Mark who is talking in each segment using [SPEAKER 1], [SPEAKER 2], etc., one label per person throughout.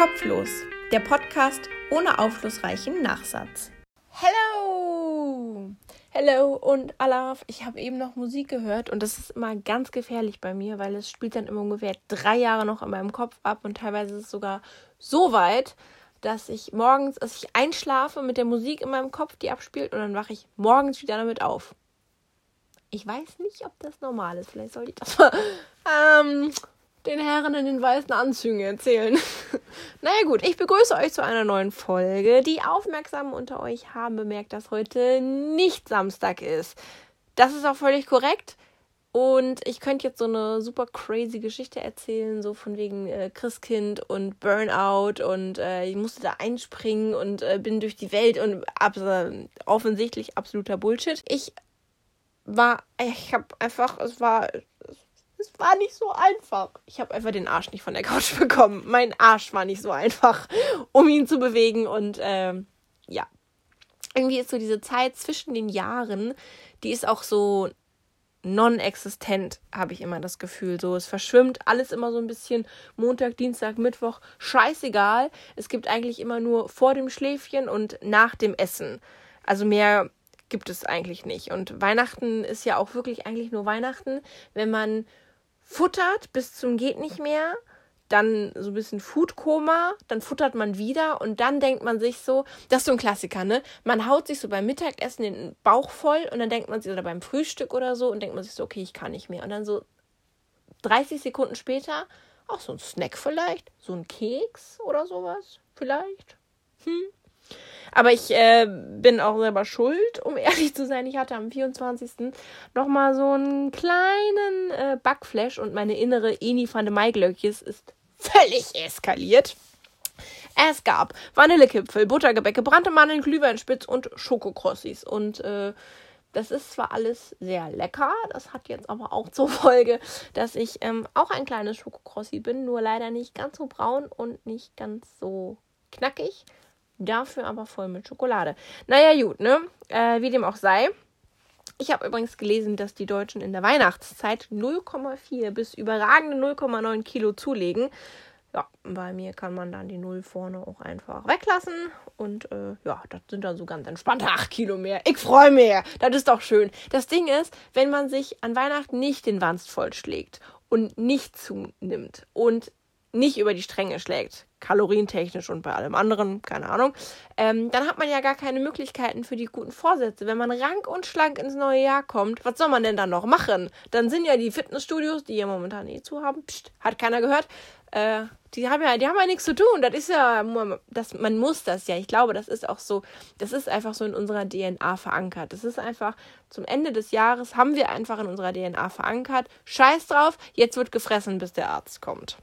[SPEAKER 1] Kopflos, der Podcast ohne aufschlussreichen Nachsatz. Hello! Hello und Alaf. Ich habe eben noch Musik gehört und das ist immer ganz gefährlich bei mir, weil es spielt dann immer ungefähr drei Jahre noch in meinem Kopf ab und teilweise ist es sogar so weit, dass ich morgens, dass ich einschlafe mit der Musik in meinem Kopf, die abspielt und dann wache ich morgens wieder damit auf. Ich weiß nicht, ob das normal ist. Vielleicht sollte ich das mal ähm, den Herren in den weißen Anzügen erzählen. naja gut, ich begrüße euch zu einer neuen Folge. Die Aufmerksamen unter euch haben bemerkt, dass heute nicht Samstag ist. Das ist auch völlig korrekt. Und ich könnte jetzt so eine super crazy Geschichte erzählen, so von wegen äh, Christkind und Burnout und äh, ich musste da einspringen und äh, bin durch die Welt und ab, offensichtlich absoluter Bullshit. Ich war, ich habe einfach, es war, es war nicht so einfach. Ich habe einfach den Arsch nicht von der Couch bekommen. Mein Arsch war nicht so einfach, um ihn zu bewegen. Und ähm, ja, irgendwie ist so diese Zeit zwischen den Jahren, die ist auch so non-existent, habe ich immer das Gefühl. So, es verschwimmt alles immer so ein bisschen. Montag, Dienstag, Mittwoch, scheißegal. Es gibt eigentlich immer nur vor dem Schläfchen und nach dem Essen. Also mehr gibt es eigentlich nicht. Und Weihnachten ist ja auch wirklich eigentlich nur Weihnachten, wenn man futtert bis zum geht nicht mehr, dann so ein bisschen Foodkoma, dann futtert man wieder und dann denkt man sich so, das ist so ein Klassiker, ne? Man haut sich so beim Mittagessen den Bauch voll und dann denkt man sich, oder beim Frühstück oder so, und denkt man sich so, okay, ich kann nicht mehr. Und dann so 30 Sekunden später, auch so ein Snack vielleicht, so ein Keks oder sowas, vielleicht. Hm, aber ich äh, bin auch selber schuld, um ehrlich zu sein. Ich hatte am 24. nochmal so einen kleinen äh, Backflash und meine innere Eni van de Maiglöckjes ist völlig eskaliert. Es gab Vanillekipfel, Buttergebäcke, brannte Mandeln, Glühweinspitz und Schokokrossis. Und äh, das ist zwar alles sehr lecker, das hat jetzt aber auch zur Folge, dass ich ähm, auch ein kleines Schokokrossi bin, nur leider nicht ganz so braun und nicht ganz so knackig. Dafür aber voll mit Schokolade. Naja, gut, ne? Äh, wie dem auch sei. Ich habe übrigens gelesen, dass die Deutschen in der Weihnachtszeit 0,4 bis überragende 0,9 Kilo zulegen. Ja, bei mir kann man dann die Null vorne auch einfach weglassen. Und äh, ja, das sind dann so ganz entspannte 8 Kilo mehr. Ich freue mich. Das ist doch schön. Das Ding ist, wenn man sich an Weihnachten nicht den Wanst vollschlägt und nicht zunimmt und nicht über die Stränge schlägt, kalorientechnisch und bei allem anderen, keine Ahnung, ähm, dann hat man ja gar keine Möglichkeiten für die guten Vorsätze. Wenn man rank und schlank ins neue Jahr kommt, was soll man denn dann noch machen? Dann sind ja die Fitnessstudios, die ja momentan eh zu haben, pst, hat keiner gehört, äh, die haben ja, die haben ja nichts zu tun. Das ist ja, das, man muss das ja. Ich glaube, das ist auch so, das ist einfach so in unserer DNA verankert. Das ist einfach, zum Ende des Jahres haben wir einfach in unserer DNA verankert. Scheiß drauf, jetzt wird gefressen, bis der Arzt kommt.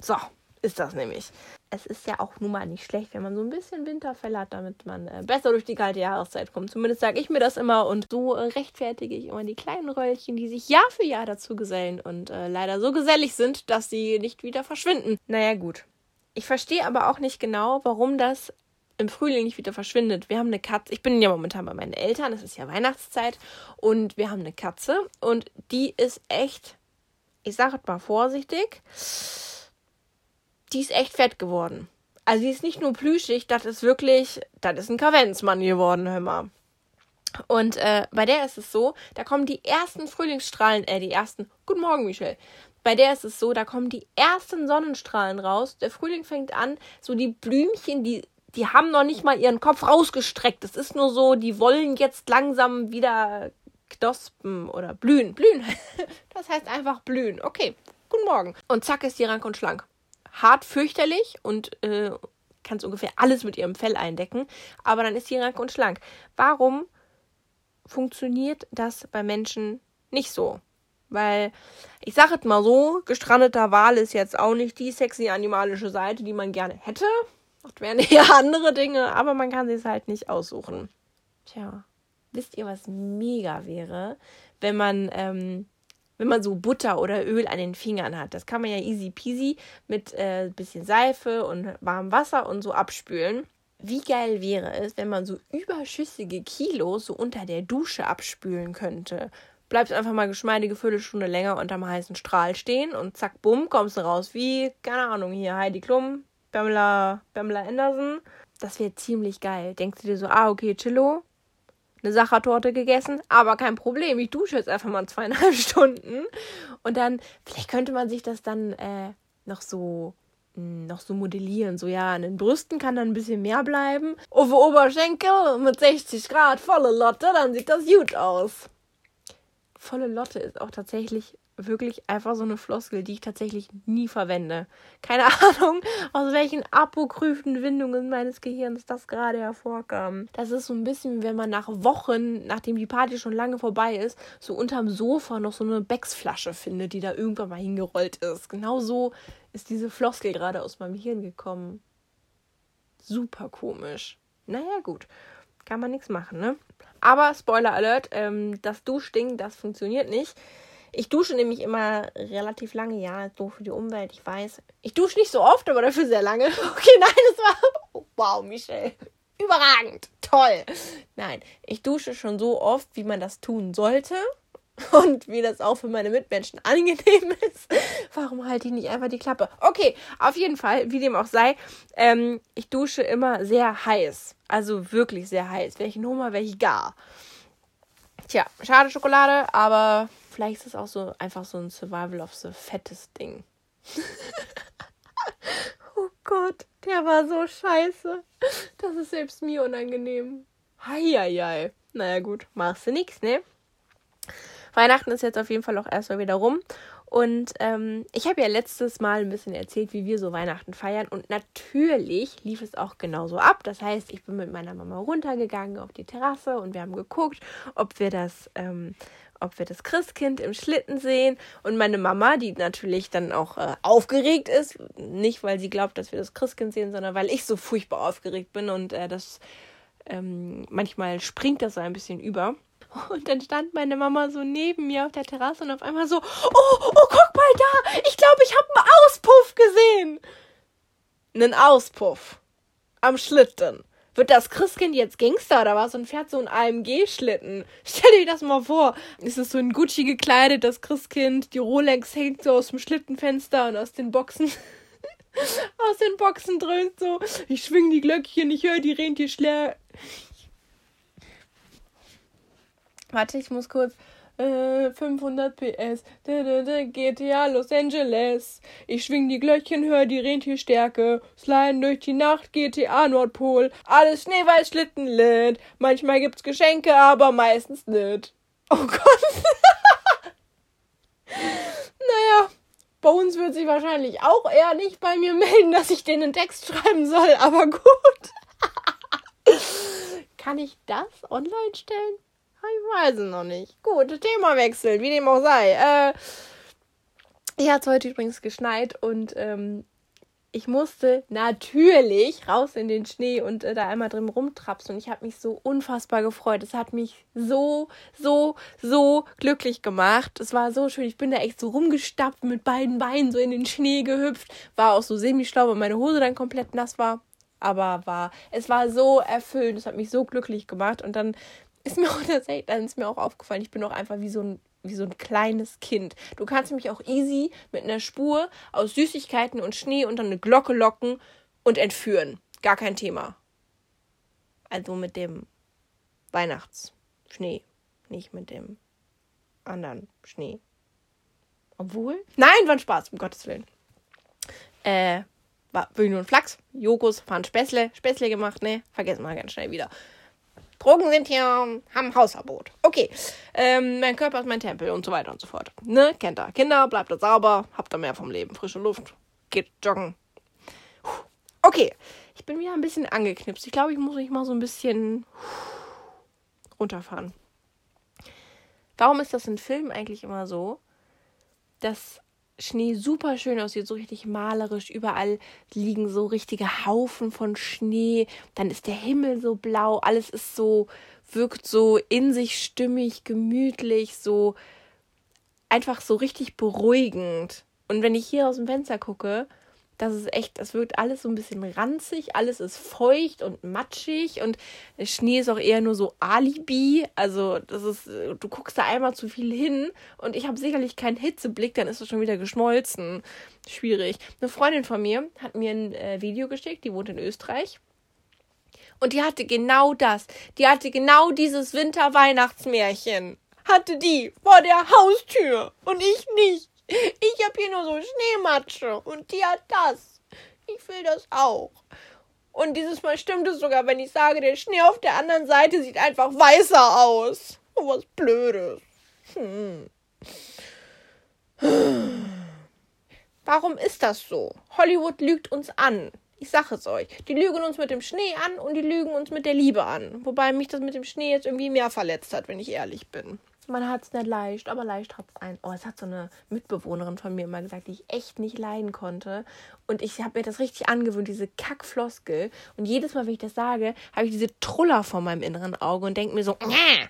[SPEAKER 1] So, ist das nämlich. Es ist ja auch nun mal nicht schlecht, wenn man so ein bisschen Winterfell hat, damit man äh, besser durch die kalte Jahreszeit kommt. Zumindest sage ich mir das immer und so äh, rechtfertige ich immer die kleinen Röllchen, die sich Jahr für Jahr dazu gesellen und äh, leider so gesellig sind, dass sie nicht wieder verschwinden. Naja, gut. Ich verstehe aber auch nicht genau, warum das im Frühling nicht wieder verschwindet. Wir haben eine Katze. Ich bin ja momentan bei meinen Eltern. Es ist ja Weihnachtszeit. Und wir haben eine Katze. Und die ist echt, ich sage es mal vorsichtig, die ist echt fett geworden. Also die ist nicht nur plüschig, das ist wirklich, das ist ein Kavenzmann geworden, hör mal. Und äh, bei der ist es so, da kommen die ersten Frühlingsstrahlen, äh, die ersten, guten Morgen, Michelle. Bei der ist es so, da kommen die ersten Sonnenstrahlen raus. Der Frühling fängt an, so die Blümchen, die, die haben noch nicht mal ihren Kopf rausgestreckt. Es ist nur so, die wollen jetzt langsam wieder knospen oder blühen. Blühen. Das heißt einfach blühen. Okay, guten Morgen. Und zack ist die rank und schlank hart fürchterlich und äh, kannst ungefähr alles mit ihrem Fell eindecken, aber dann ist sie rank und schlank. Warum funktioniert das bei Menschen nicht so? Weil, ich sage es mal so, gestrandeter Wal ist jetzt auch nicht die sexy animalische Seite, die man gerne hätte. Das wären eher andere Dinge, aber man kann sie es halt nicht aussuchen. Tja, wisst ihr, was mega wäre, wenn man ähm, wenn man so Butter oder Öl an den Fingern hat. Das kann man ja easy peasy mit äh, bisschen Seife und warmem Wasser und so abspülen. Wie geil wäre es, wenn man so überschüssige Kilos so unter der Dusche abspülen könnte? Bleibst einfach mal geschmeidige Viertelstunde länger unterm heißen Strahl stehen und zack, bumm, kommst du raus wie, keine Ahnung, hier Heidi Klum, Pamela, Pamela Anderson. Das wäre ziemlich geil. Denkst du dir so, ah, okay, Chillo, eine Sachertorte gegessen, aber kein Problem, ich dusche jetzt einfach mal zweieinhalb Stunden. Und dann, vielleicht könnte man sich das dann äh, noch so hm, noch so modellieren. So, ja, an den Brüsten kann dann ein bisschen mehr bleiben. Auf Oberschenkel mit 60 Grad volle Lotte, dann sieht das gut aus. Volle Lotte ist auch tatsächlich wirklich einfach so eine Floskel, die ich tatsächlich nie verwende. Keine Ahnung, aus welchen apokryphen Windungen meines Gehirns das gerade hervorkam. Das ist so ein bisschen, wenn man nach Wochen, nachdem die Party schon lange vorbei ist, so unterm Sofa noch so eine Becksflasche findet, die da irgendwann mal hingerollt ist. Genau so ist diese Floskel gerade aus meinem Hirn gekommen. Super komisch. Naja, gut. Kann man nichts machen, ne? Aber Spoiler Alert, ähm, das Duschding, das funktioniert nicht. Ich dusche nämlich immer relativ lange, ja, doof für die Umwelt, ich weiß. Ich dusche nicht so oft, aber dafür sehr lange. Okay, nein, es war. Oh, wow, Michelle. Überragend. Toll. Nein, ich dusche schon so oft, wie man das tun sollte. Und wie das auch für meine Mitmenschen angenehm ist. Warum halte ich nicht einfach die Klappe? Okay, auf jeden Fall, wie dem auch sei, ähm, ich dusche immer sehr heiß. Also wirklich sehr heiß. Welche Nummer, welche gar. Tja, schade Schokolade, aber Vielleicht ist es auch so einfach so ein Survival of the fettes Ding. oh Gott, der war so scheiße. Das ist selbst mir unangenehm. Heieiei. Naja, gut, machst du nix, ne? Weihnachten ist jetzt auf jeden Fall auch erstmal wieder rum. Und ähm, ich habe ja letztes Mal ein bisschen erzählt, wie wir so Weihnachten feiern. Und natürlich lief es auch genauso ab. Das heißt, ich bin mit meiner Mama runtergegangen auf die Terrasse und wir haben geguckt, ob wir das, ähm, ob wir das Christkind im Schlitten sehen. Und meine Mama, die natürlich dann auch äh, aufgeregt ist, nicht weil sie glaubt, dass wir das Christkind sehen, sondern weil ich so furchtbar aufgeregt bin und äh, das ähm, manchmal springt das so ein bisschen über. Und dann stand meine Mama so neben mir auf der Terrasse und auf einmal so, oh, oh, guck mal da, ich glaube, ich habe einen Auspuff gesehen. Einen Auspuff. Am Schlitten. Wird das Christkind jetzt Gangster oder was und fährt so einen AMG-Schlitten? Stell dir das mal vor. Ist es so in Gucci gekleidet, das Christkind, die Rolex hängt so aus dem Schlittenfenster und aus den Boxen. aus den Boxen dröhnt so. Ich schwing die Glöckchen, ich höre die Rentierschläge. Warte, ich muss kurz. 500 PS. GTA Los Angeles. Ich schwing die Glöckchen, hör die Rentierstärke. Slime durch die Nacht, GTA Nordpol. Alles Schneeweiß Schlittenlind. Manchmal gibt's Geschenke, aber meistens nicht. Oh Gott. naja. Bones wird sich wahrscheinlich auch eher nicht bei mir melden, dass ich den einen Text schreiben soll, aber gut. Kann ich das online stellen? Ich weiß es noch nicht. Gut, Themawechsel, wie dem auch sei. Äh, hier hat es heute übrigens geschneit und ähm, ich musste natürlich raus in den Schnee und äh, da einmal drin rumtrapsen. Und ich habe mich so unfassbar gefreut. Es hat mich so, so, so glücklich gemacht. Es war so schön. Ich bin da echt so rumgestappt, mit beiden Beinen so in den Schnee gehüpft. War auch so semi-schlau, weil meine Hose dann komplett nass war. Aber war, es war so erfüllend. Es hat mich so glücklich gemacht. Und dann ist mir auch tatsächlich, dann ist mir auch aufgefallen, ich bin auch einfach wie so ein wie so ein kleines Kind. Du kannst mich auch easy mit einer Spur aus Süßigkeiten und Schnee unter eine Glocke locken und entführen. Gar kein Thema. Also mit dem Weihnachtsschnee, nicht mit dem anderen Schnee. Obwohl? Nein, war ein Spaß, um Gottes Willen. Äh, war nur ein Flachs. Jokos fahren Späßle, Späßle gemacht, ne? Vergessen wir ganz schnell wieder. Drogen sind hier, haben Hausverbot. Okay, ähm, mein Körper ist mein Tempel und so weiter und so fort. Ne, kennt ihr. Kinder, bleibt da sauber, habt ihr mehr vom Leben. Frische Luft, geht joggen. Okay, ich bin wieder ein bisschen angeknipst. Ich glaube, ich muss mich mal so ein bisschen runterfahren. Warum ist das in Filmen eigentlich immer so, dass Schnee super schön aussieht, so richtig malerisch. Überall liegen so richtige Haufen von Schnee. Dann ist der Himmel so blau. Alles ist so, wirkt so in sich stimmig, gemütlich, so einfach so richtig beruhigend. Und wenn ich hier aus dem Fenster gucke, Das ist echt, das wirkt alles so ein bisschen ranzig, alles ist feucht und matschig und Schnee ist auch eher nur so Alibi. Also, das ist, du guckst da einmal zu viel hin und ich habe sicherlich keinen Hitzeblick, dann ist es schon wieder geschmolzen. Schwierig. Eine Freundin von mir hat mir ein äh, Video geschickt, die wohnt in Österreich. Und die hatte genau das. Die hatte genau dieses Winter-Weihnachtsmärchen. Hatte die vor der Haustür und ich nicht. Ich habe hier nur so Schneematsche und die hat das. Ich will das auch. Und dieses Mal stimmt es sogar, wenn ich sage, der Schnee auf der anderen Seite sieht einfach weißer aus. Oh, was Blödes. Hm. Warum ist das so? Hollywood lügt uns an. Ich sage es euch. Die lügen uns mit dem Schnee an und die lügen uns mit der Liebe an. Wobei mich das mit dem Schnee jetzt irgendwie mehr verletzt hat, wenn ich ehrlich bin man hat es nicht leicht, aber leicht hat es ein. Oh, es hat so eine Mitbewohnerin von mir immer gesagt, die ich echt nicht leiden konnte. Und ich habe mir das richtig angewöhnt, diese Kackfloskel. Und jedes Mal, wenn ich das sage, habe ich diese Truller vor meinem inneren Auge und denke mir so, Näh!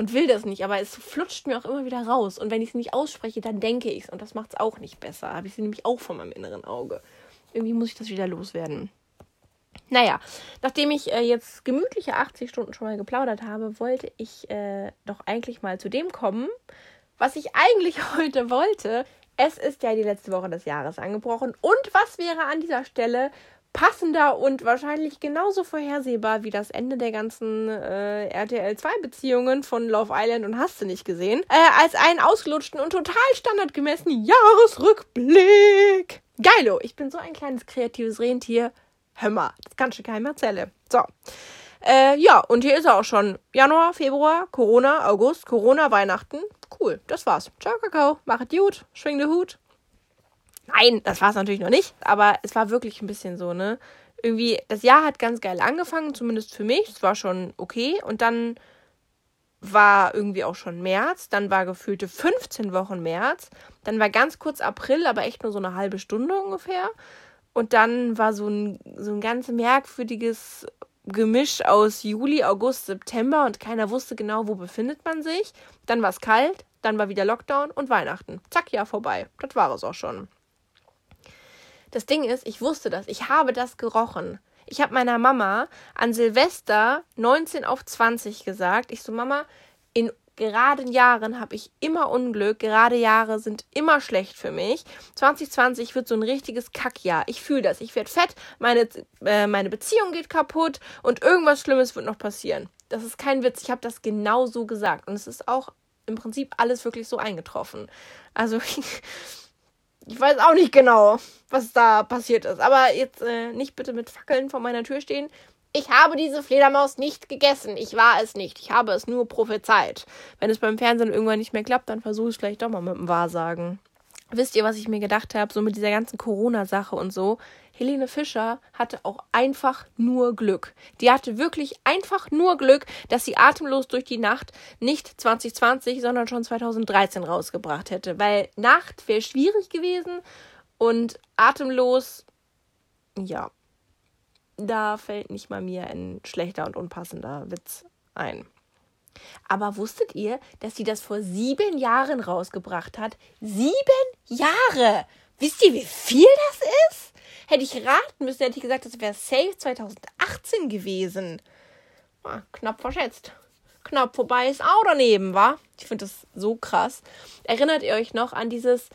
[SPEAKER 1] und will das nicht, aber es flutscht mir auch immer wieder raus. Und wenn ich es nicht ausspreche, dann denke ich es. Und das macht es auch nicht besser. Habe ich sie nämlich auch vor meinem inneren Auge. Irgendwie muss ich das wieder loswerden. Naja, nachdem ich äh, jetzt gemütliche 80 Stunden schon mal geplaudert habe, wollte ich äh, doch eigentlich mal zu dem kommen, was ich eigentlich heute wollte. Es ist ja die letzte Woche des Jahres angebrochen. Und was wäre an dieser Stelle passender und wahrscheinlich genauso vorhersehbar wie das Ende der ganzen äh, RTL 2 Beziehungen von Love Island und hast du nicht gesehen, äh, als einen ausgelutschten und total standardgemäßen Jahresrückblick. Geilo, ich bin so ein kleines kreatives Rentier. Hör mal, das kannst du keinem erzählen. So. Äh, ja, und hier ist er auch schon. Januar, Februar, Corona, August, Corona, Weihnachten. Cool, das war's. Ciao, Kakao. Mach es gut. Schwing den Hut. Nein, das war's natürlich noch nicht. Aber es war wirklich ein bisschen so, ne? Irgendwie, das Jahr hat ganz geil angefangen, zumindest für mich. Es war schon okay. Und dann war irgendwie auch schon März. Dann war gefühlte 15 Wochen März. Dann war ganz kurz April, aber echt nur so eine halbe Stunde ungefähr. Und dann war so ein, so ein ganz merkwürdiges Gemisch aus Juli, August, September und keiner wusste genau, wo befindet man sich. Dann war es kalt, dann war wieder Lockdown und Weihnachten. Zack, ja, vorbei. Das war es auch schon. Das Ding ist, ich wusste das, ich habe das gerochen. Ich habe meiner Mama an Silvester 19 auf 20 gesagt. Ich so, Mama, in geraden Jahren habe ich immer Unglück, gerade Jahre sind immer schlecht für mich. 2020 wird so ein richtiges Kackjahr. Ich fühle das. Ich werde fett, meine, äh, meine Beziehung geht kaputt und irgendwas Schlimmes wird noch passieren. Das ist kein Witz. Ich habe das genau so gesagt. Und es ist auch im Prinzip alles wirklich so eingetroffen. Also ich weiß auch nicht genau, was da passiert ist. Aber jetzt äh, nicht bitte mit Fackeln vor meiner Tür stehen. Ich habe diese Fledermaus nicht gegessen. Ich war es nicht. Ich habe es nur prophezeit. Wenn es beim Fernsehen irgendwann nicht mehr klappt, dann versuche ich es vielleicht doch mal mit dem Wahrsagen. Wisst ihr, was ich mir gedacht habe, so mit dieser ganzen Corona-Sache und so? Helene Fischer hatte auch einfach nur Glück. Die hatte wirklich einfach nur Glück, dass sie atemlos durch die Nacht nicht 2020, sondern schon 2013 rausgebracht hätte. Weil Nacht wäre schwierig gewesen und atemlos, ja, da fällt nicht mal mir ein schlechter und unpassender Witz ein. Aber wusstet ihr, dass sie das vor sieben Jahren rausgebracht hat? Sieben Jahre! Wisst ihr, wie viel das ist? Hätte ich raten müssen, hätte ich gesagt, das wäre safe 2018 gewesen. Ah, knapp verschätzt. Knapp vorbei ist auch daneben, wa? Ich finde das so krass. Erinnert ihr euch noch an dieses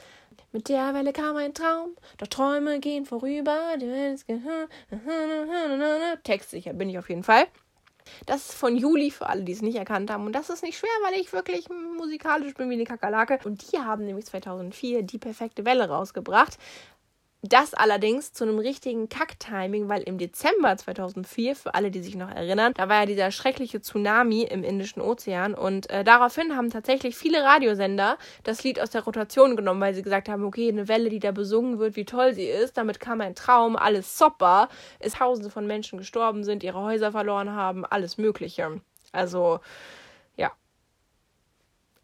[SPEAKER 1] mit der Welle kam ein Traum, doch Träume gehen vorüber. Die Welt ist Textsicher bin ich auf jeden Fall. Das ist von Juli für alle, die es nicht erkannt haben. Und das ist nicht schwer, weil ich wirklich musikalisch bin wie eine Kakerlake. Und die haben nämlich 2004 die perfekte Welle rausgebracht. Das allerdings zu einem richtigen Kacktiming, weil im Dezember 2004, für alle, die sich noch erinnern, da war ja dieser schreckliche Tsunami im Indischen Ozean und äh, daraufhin haben tatsächlich viele Radiosender das Lied aus der Rotation genommen, weil sie gesagt haben, okay, eine Welle, die da besungen wird, wie toll sie ist, damit kam ein Traum, alles super, es tausende von Menschen gestorben sind, ihre Häuser verloren haben, alles Mögliche. Also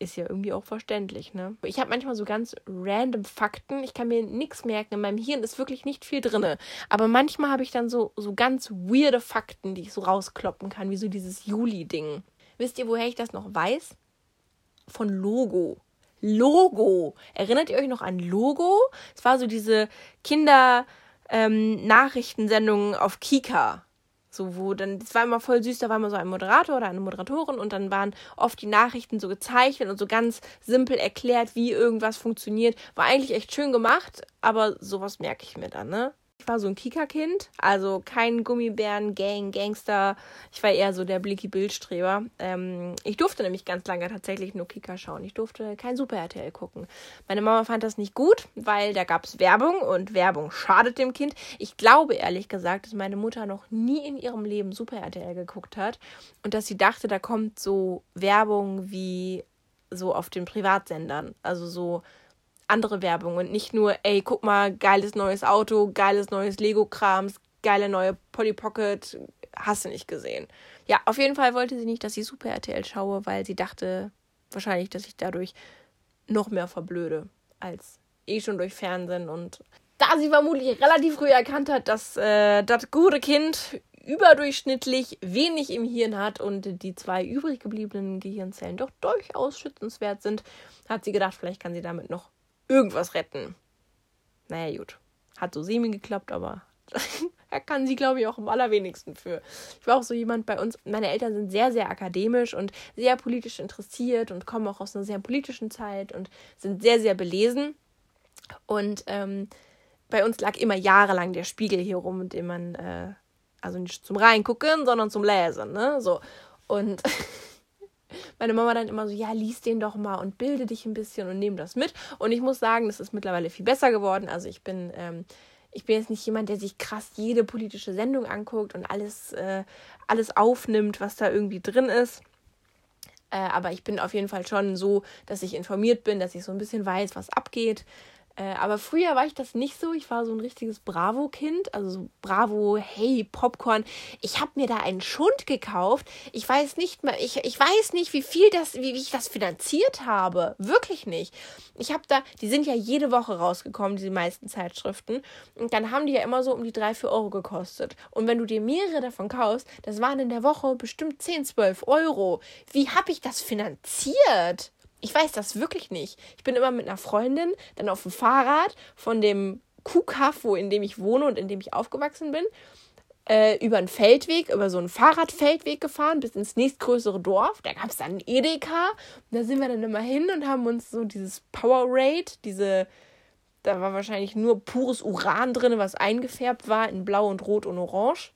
[SPEAKER 1] ist ja irgendwie auch verständlich, ne? Ich habe manchmal so ganz random Fakten. Ich kann mir nichts merken. In meinem Hirn ist wirklich nicht viel drin. Aber manchmal habe ich dann so, so ganz weirde Fakten, die ich so rauskloppen kann, wie so dieses Juli-Ding. Wisst ihr, woher ich das noch weiß? Von Logo. Logo. Erinnert ihr euch noch an Logo? Es war so diese Kinder. ähm, auf Kika. So, wo dann, das war immer voll süß, da war immer so ein Moderator oder eine Moderatorin und dann waren oft die Nachrichten so gezeichnet und so ganz simpel erklärt, wie irgendwas funktioniert. War eigentlich echt schön gemacht, aber sowas merke ich mir dann, ne? War so ein Kika-Kind, also kein Gummibären, Gang, Gangster. Ich war eher so der Blicky Bildstreber. Ähm, ich durfte nämlich ganz lange tatsächlich nur Kika schauen. Ich durfte kein Super RTL gucken. Meine Mama fand das nicht gut, weil da gab es Werbung und Werbung schadet dem Kind. Ich glaube ehrlich gesagt, dass meine Mutter noch nie in ihrem Leben Super RTL geguckt hat und dass sie dachte, da kommt so Werbung wie so auf den Privatsendern. Also so andere Werbung und nicht nur, ey, guck mal, geiles neues Auto, geiles neues Lego-Krams, geile neue Polly Pocket, hast du nicht gesehen. Ja, auf jeden Fall wollte sie nicht, dass ich Super RTL schaue, weil sie dachte wahrscheinlich, dass ich dadurch noch mehr verblöde als eh schon durch Fernsehen und da sie vermutlich relativ früh erkannt hat, dass äh, das gute Kind überdurchschnittlich wenig im Hirn hat und die zwei übrig gebliebenen Gehirnzellen doch durchaus schützenswert sind, hat sie gedacht, vielleicht kann sie damit noch irgendwas retten. Naja, gut. Hat so semi geklappt, aber er kann sie, glaube ich, auch am allerwenigsten für. Ich war auch so jemand bei uns, meine Eltern sind sehr, sehr akademisch und sehr politisch interessiert und kommen auch aus einer sehr politischen Zeit und sind sehr, sehr belesen. Und ähm, bei uns lag immer jahrelang der Spiegel hier rum, dem man, äh, also nicht zum Reingucken, sondern zum Lesen, ne? So. Und meine Mama dann immer so, ja, lies den doch mal und bilde dich ein bisschen und nehme das mit. Und ich muss sagen, das ist mittlerweile viel besser geworden. Also ich bin, ähm, ich bin jetzt nicht jemand, der sich krass jede politische Sendung anguckt und alles, äh, alles aufnimmt, was da irgendwie drin ist. Äh, aber ich bin auf jeden Fall schon so, dass ich informiert bin, dass ich so ein bisschen weiß, was abgeht. Äh, aber früher war ich das nicht so. Ich war so ein richtiges Bravo-Kind. Also so Bravo, hey, Popcorn. Ich habe mir da einen Schund gekauft. Ich weiß nicht mehr, ich, ich weiß nicht, wie viel das, wie, wie ich das finanziert habe. Wirklich nicht. Ich habe da, die sind ja jede Woche rausgekommen, diese meisten Zeitschriften. Und dann haben die ja immer so um die 3, 4 Euro gekostet. Und wenn du dir mehrere davon kaufst, das waren in der Woche bestimmt 10, 12 Euro. Wie habe ich das finanziert? Ich weiß das wirklich nicht. Ich bin immer mit einer Freundin dann auf dem Fahrrad von dem Kuhkaff, wo in dem ich wohne und in dem ich aufgewachsen bin, äh, über einen Feldweg, über so einen Fahrradfeldweg gefahren bis ins nächstgrößere Dorf. Da gab es dann einen Edeka. Und da sind wir dann immer hin und haben uns so dieses Powerade, diese, da war wahrscheinlich nur pures Uran drin, was eingefärbt war in Blau und Rot und Orange.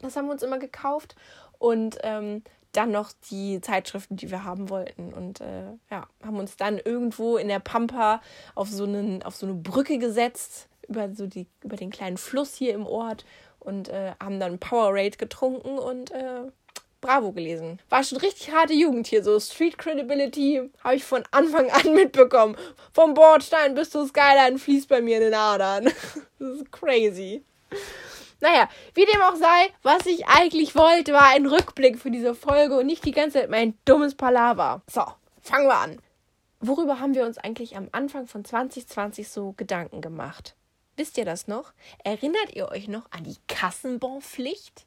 [SPEAKER 1] Das haben wir uns immer gekauft. Und ähm, dann noch die Zeitschriften, die wir haben wollten. Und äh, ja, haben uns dann irgendwo in der Pampa auf so, einen, auf so eine Brücke gesetzt, über, so die, über den kleinen Fluss hier im Ort und äh, haben dann Powerade getrunken und äh, Bravo gelesen. War schon richtig harte Jugend hier, so Street Credibility habe ich von Anfang an mitbekommen. Vom Bordstein bis zur Skyline fließt bei mir in den Adern. das ist crazy. Naja, wie dem auch sei, was ich eigentlich wollte, war ein Rückblick für diese Folge und nicht die ganze Zeit mein dummes Palaver. So, fangen wir an. Worüber haben wir uns eigentlich am Anfang von 2020 so Gedanken gemacht? Wisst ihr das noch? Erinnert ihr euch noch an die Kassenbonpflicht?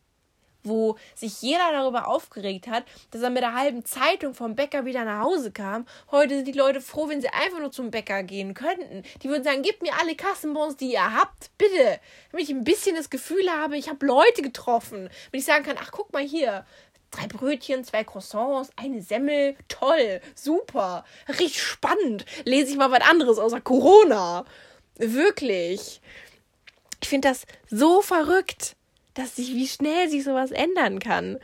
[SPEAKER 1] Wo sich jeder darüber aufgeregt hat, dass er mit der halben Zeitung vom Bäcker wieder nach Hause kam. Heute sind die Leute froh, wenn sie einfach nur zum Bäcker gehen könnten. Die würden sagen, gebt mir alle Kassenbons, die ihr habt, bitte. Damit ich ein bisschen das Gefühl habe, ich habe Leute getroffen. Wenn ich sagen kann, ach guck mal hier, drei Brötchen, zwei Croissants, eine Semmel, toll, super, richtig spannend. Lese ich mal was anderes außer Corona. Wirklich. Ich finde das so verrückt dass sich, wie schnell sich sowas ändern kann.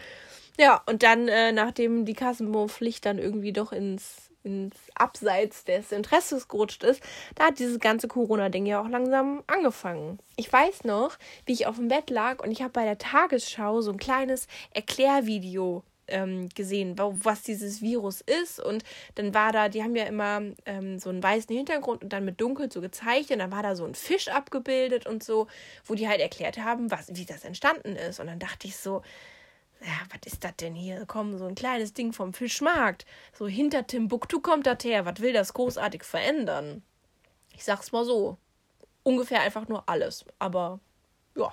[SPEAKER 1] Ja, und dann, äh, nachdem die Kassenbonpflicht dann irgendwie doch ins, ins Abseits des Interesses gerutscht ist, da hat dieses ganze Corona-Ding ja auch langsam angefangen. Ich weiß noch, wie ich auf dem Bett lag und ich habe bei der Tagesschau so ein kleines Erklärvideo ähm, gesehen, was dieses Virus ist. Und dann war da, die haben ja immer ähm, so einen weißen Hintergrund und dann mit dunkel so gezeichnet. Und dann war da so ein Fisch abgebildet und so, wo die halt erklärt haben, was, wie das entstanden ist. Und dann dachte ich so, ja, was ist das denn hier? Komm, so ein kleines Ding vom Fischmarkt. So hinter Timbuktu kommt das her. Was will das großartig verändern? Ich sag's mal so. Ungefähr einfach nur alles. Aber ja.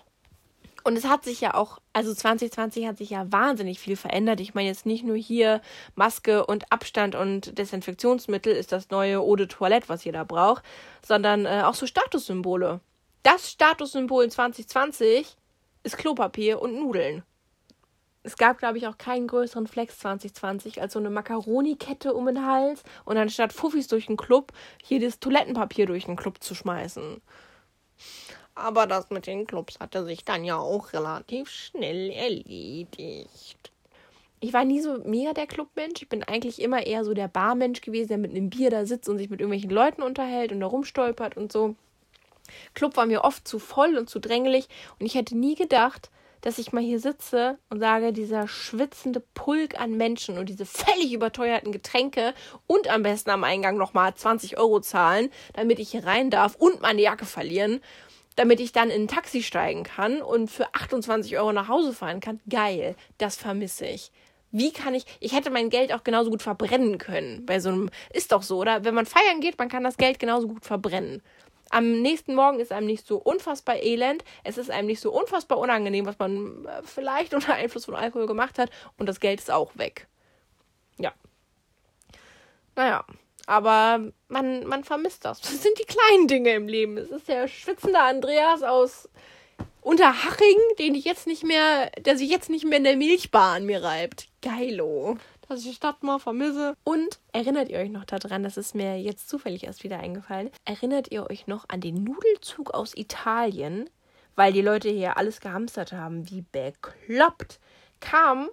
[SPEAKER 1] Und es hat sich ja auch, also 2020 hat sich ja wahnsinnig viel verändert. Ich meine jetzt nicht nur hier Maske und Abstand und Desinfektionsmittel ist das neue Eau de Toilette, was jeder braucht, sondern äh, auch so Statussymbole. Das Statussymbol 2020 ist Klopapier und Nudeln. Es gab, glaube ich, auch keinen größeren Flex 2020 als so eine Makaronikette um den Hals und anstatt Fuffis durch den Club hier das Toilettenpapier durch den Club zu schmeißen. Aber das mit den Clubs hatte sich dann ja auch relativ schnell erledigt. Ich war nie so mega der Clubmensch. Ich bin eigentlich immer eher so der Barmensch gewesen, der mit einem Bier da sitzt und sich mit irgendwelchen Leuten unterhält und da rumstolpert und so. Club war mir oft zu voll und zu drängelig und ich hätte nie gedacht, dass ich mal hier sitze und sage, dieser schwitzende Pulk an Menschen und diese völlig überteuerten Getränke und am besten am Eingang nochmal 20 Euro zahlen, damit ich hier rein darf und meine Jacke verlieren, damit ich dann in ein Taxi steigen kann und für 28 Euro nach Hause fahren kann. Geil, das vermisse ich. Wie kann ich, ich hätte mein Geld auch genauso gut verbrennen können bei so einem, ist doch so, oder? Wenn man feiern geht, man kann das Geld genauso gut verbrennen. Am nächsten Morgen ist einem nicht so unfassbar elend, es ist einem nicht so unfassbar unangenehm, was man äh, vielleicht unter Einfluss von Alkohol gemacht hat und das Geld ist auch weg. Ja. Naja, aber man, man vermisst das. Das sind die kleinen Dinge im Leben. Es ist der schwitzende Andreas aus Unterhaching, den ich jetzt nicht mehr, der sich jetzt nicht mehr in der Milchbahn mir reibt. Geilo dass ich die Stadt mal vermisse. Und erinnert ihr euch noch daran, das ist mir jetzt zufällig erst wieder eingefallen, erinnert ihr euch noch an den Nudelzug aus Italien, weil die Leute hier alles gehamstert haben, wie bekloppt, kam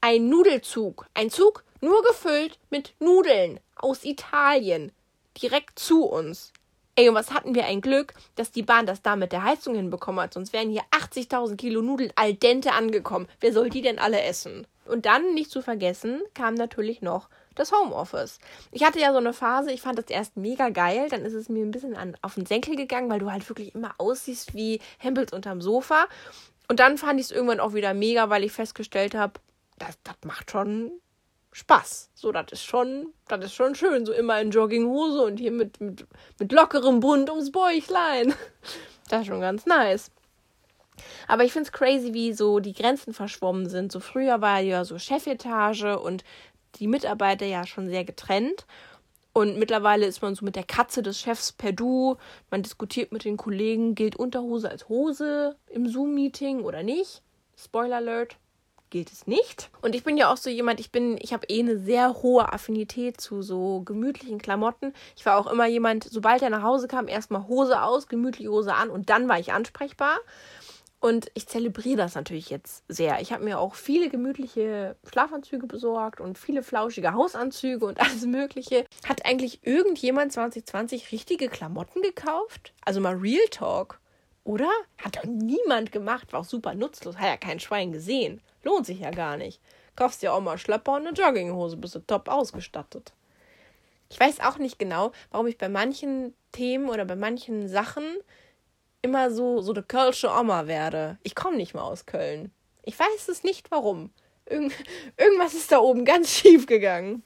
[SPEAKER 1] ein Nudelzug, ein Zug nur gefüllt mit Nudeln aus Italien, direkt zu uns. Ey, und was hatten wir ein Glück, dass die Bahn das da mit der Heizung hinbekommen hat, sonst wären hier 80.000 Kilo Nudeln al dente angekommen. Wer soll die denn alle essen? Und dann, nicht zu vergessen, kam natürlich noch das Homeoffice. Ich hatte ja so eine Phase, ich fand das erst mega geil, dann ist es mir ein bisschen an, auf den Senkel gegangen, weil du halt wirklich immer aussiehst wie Hempels unterm Sofa. Und dann fand ich es irgendwann auch wieder mega, weil ich festgestellt habe, das, das macht schon Spaß. So, das ist schon, das ist schon schön. So immer in Jogginghose und hier mit, mit, mit lockerem Bund ums Bäuchlein. Das ist schon ganz nice. Aber ich finde es crazy, wie so die Grenzen verschwommen sind. So früher war ja so Chefetage und die Mitarbeiter ja schon sehr getrennt. Und mittlerweile ist man so mit der Katze des Chefs per Du. Man diskutiert mit den Kollegen, gilt Unterhose als Hose im Zoom-Meeting oder nicht. Spoiler Alert, gilt es nicht. Und ich bin ja auch so jemand, ich bin, ich habe eh eine sehr hohe Affinität zu so gemütlichen Klamotten. Ich war auch immer jemand, sobald er nach Hause kam, erstmal Hose aus, gemütliche Hose an und dann war ich ansprechbar. Und ich zelebriere das natürlich jetzt sehr. Ich habe mir auch viele gemütliche Schlafanzüge besorgt und viele flauschige Hausanzüge und alles Mögliche. Hat eigentlich irgendjemand 2020 richtige Klamotten gekauft? Also mal Real Talk. Oder? Hat doch niemand gemacht. War auch super nutzlos. Hat ja kein Schwein gesehen. Lohnt sich ja gar nicht. Kaufst dir auch mal Schlepper und eine Jogginghose, bist du top ausgestattet. Ich weiß auch nicht genau, warum ich bei manchen Themen oder bei manchen Sachen immer so, so eine Kölsche Oma werde. Ich komme nicht mal aus Köln. Ich weiß es nicht warum. Irgend, irgendwas ist da oben ganz schief gegangen.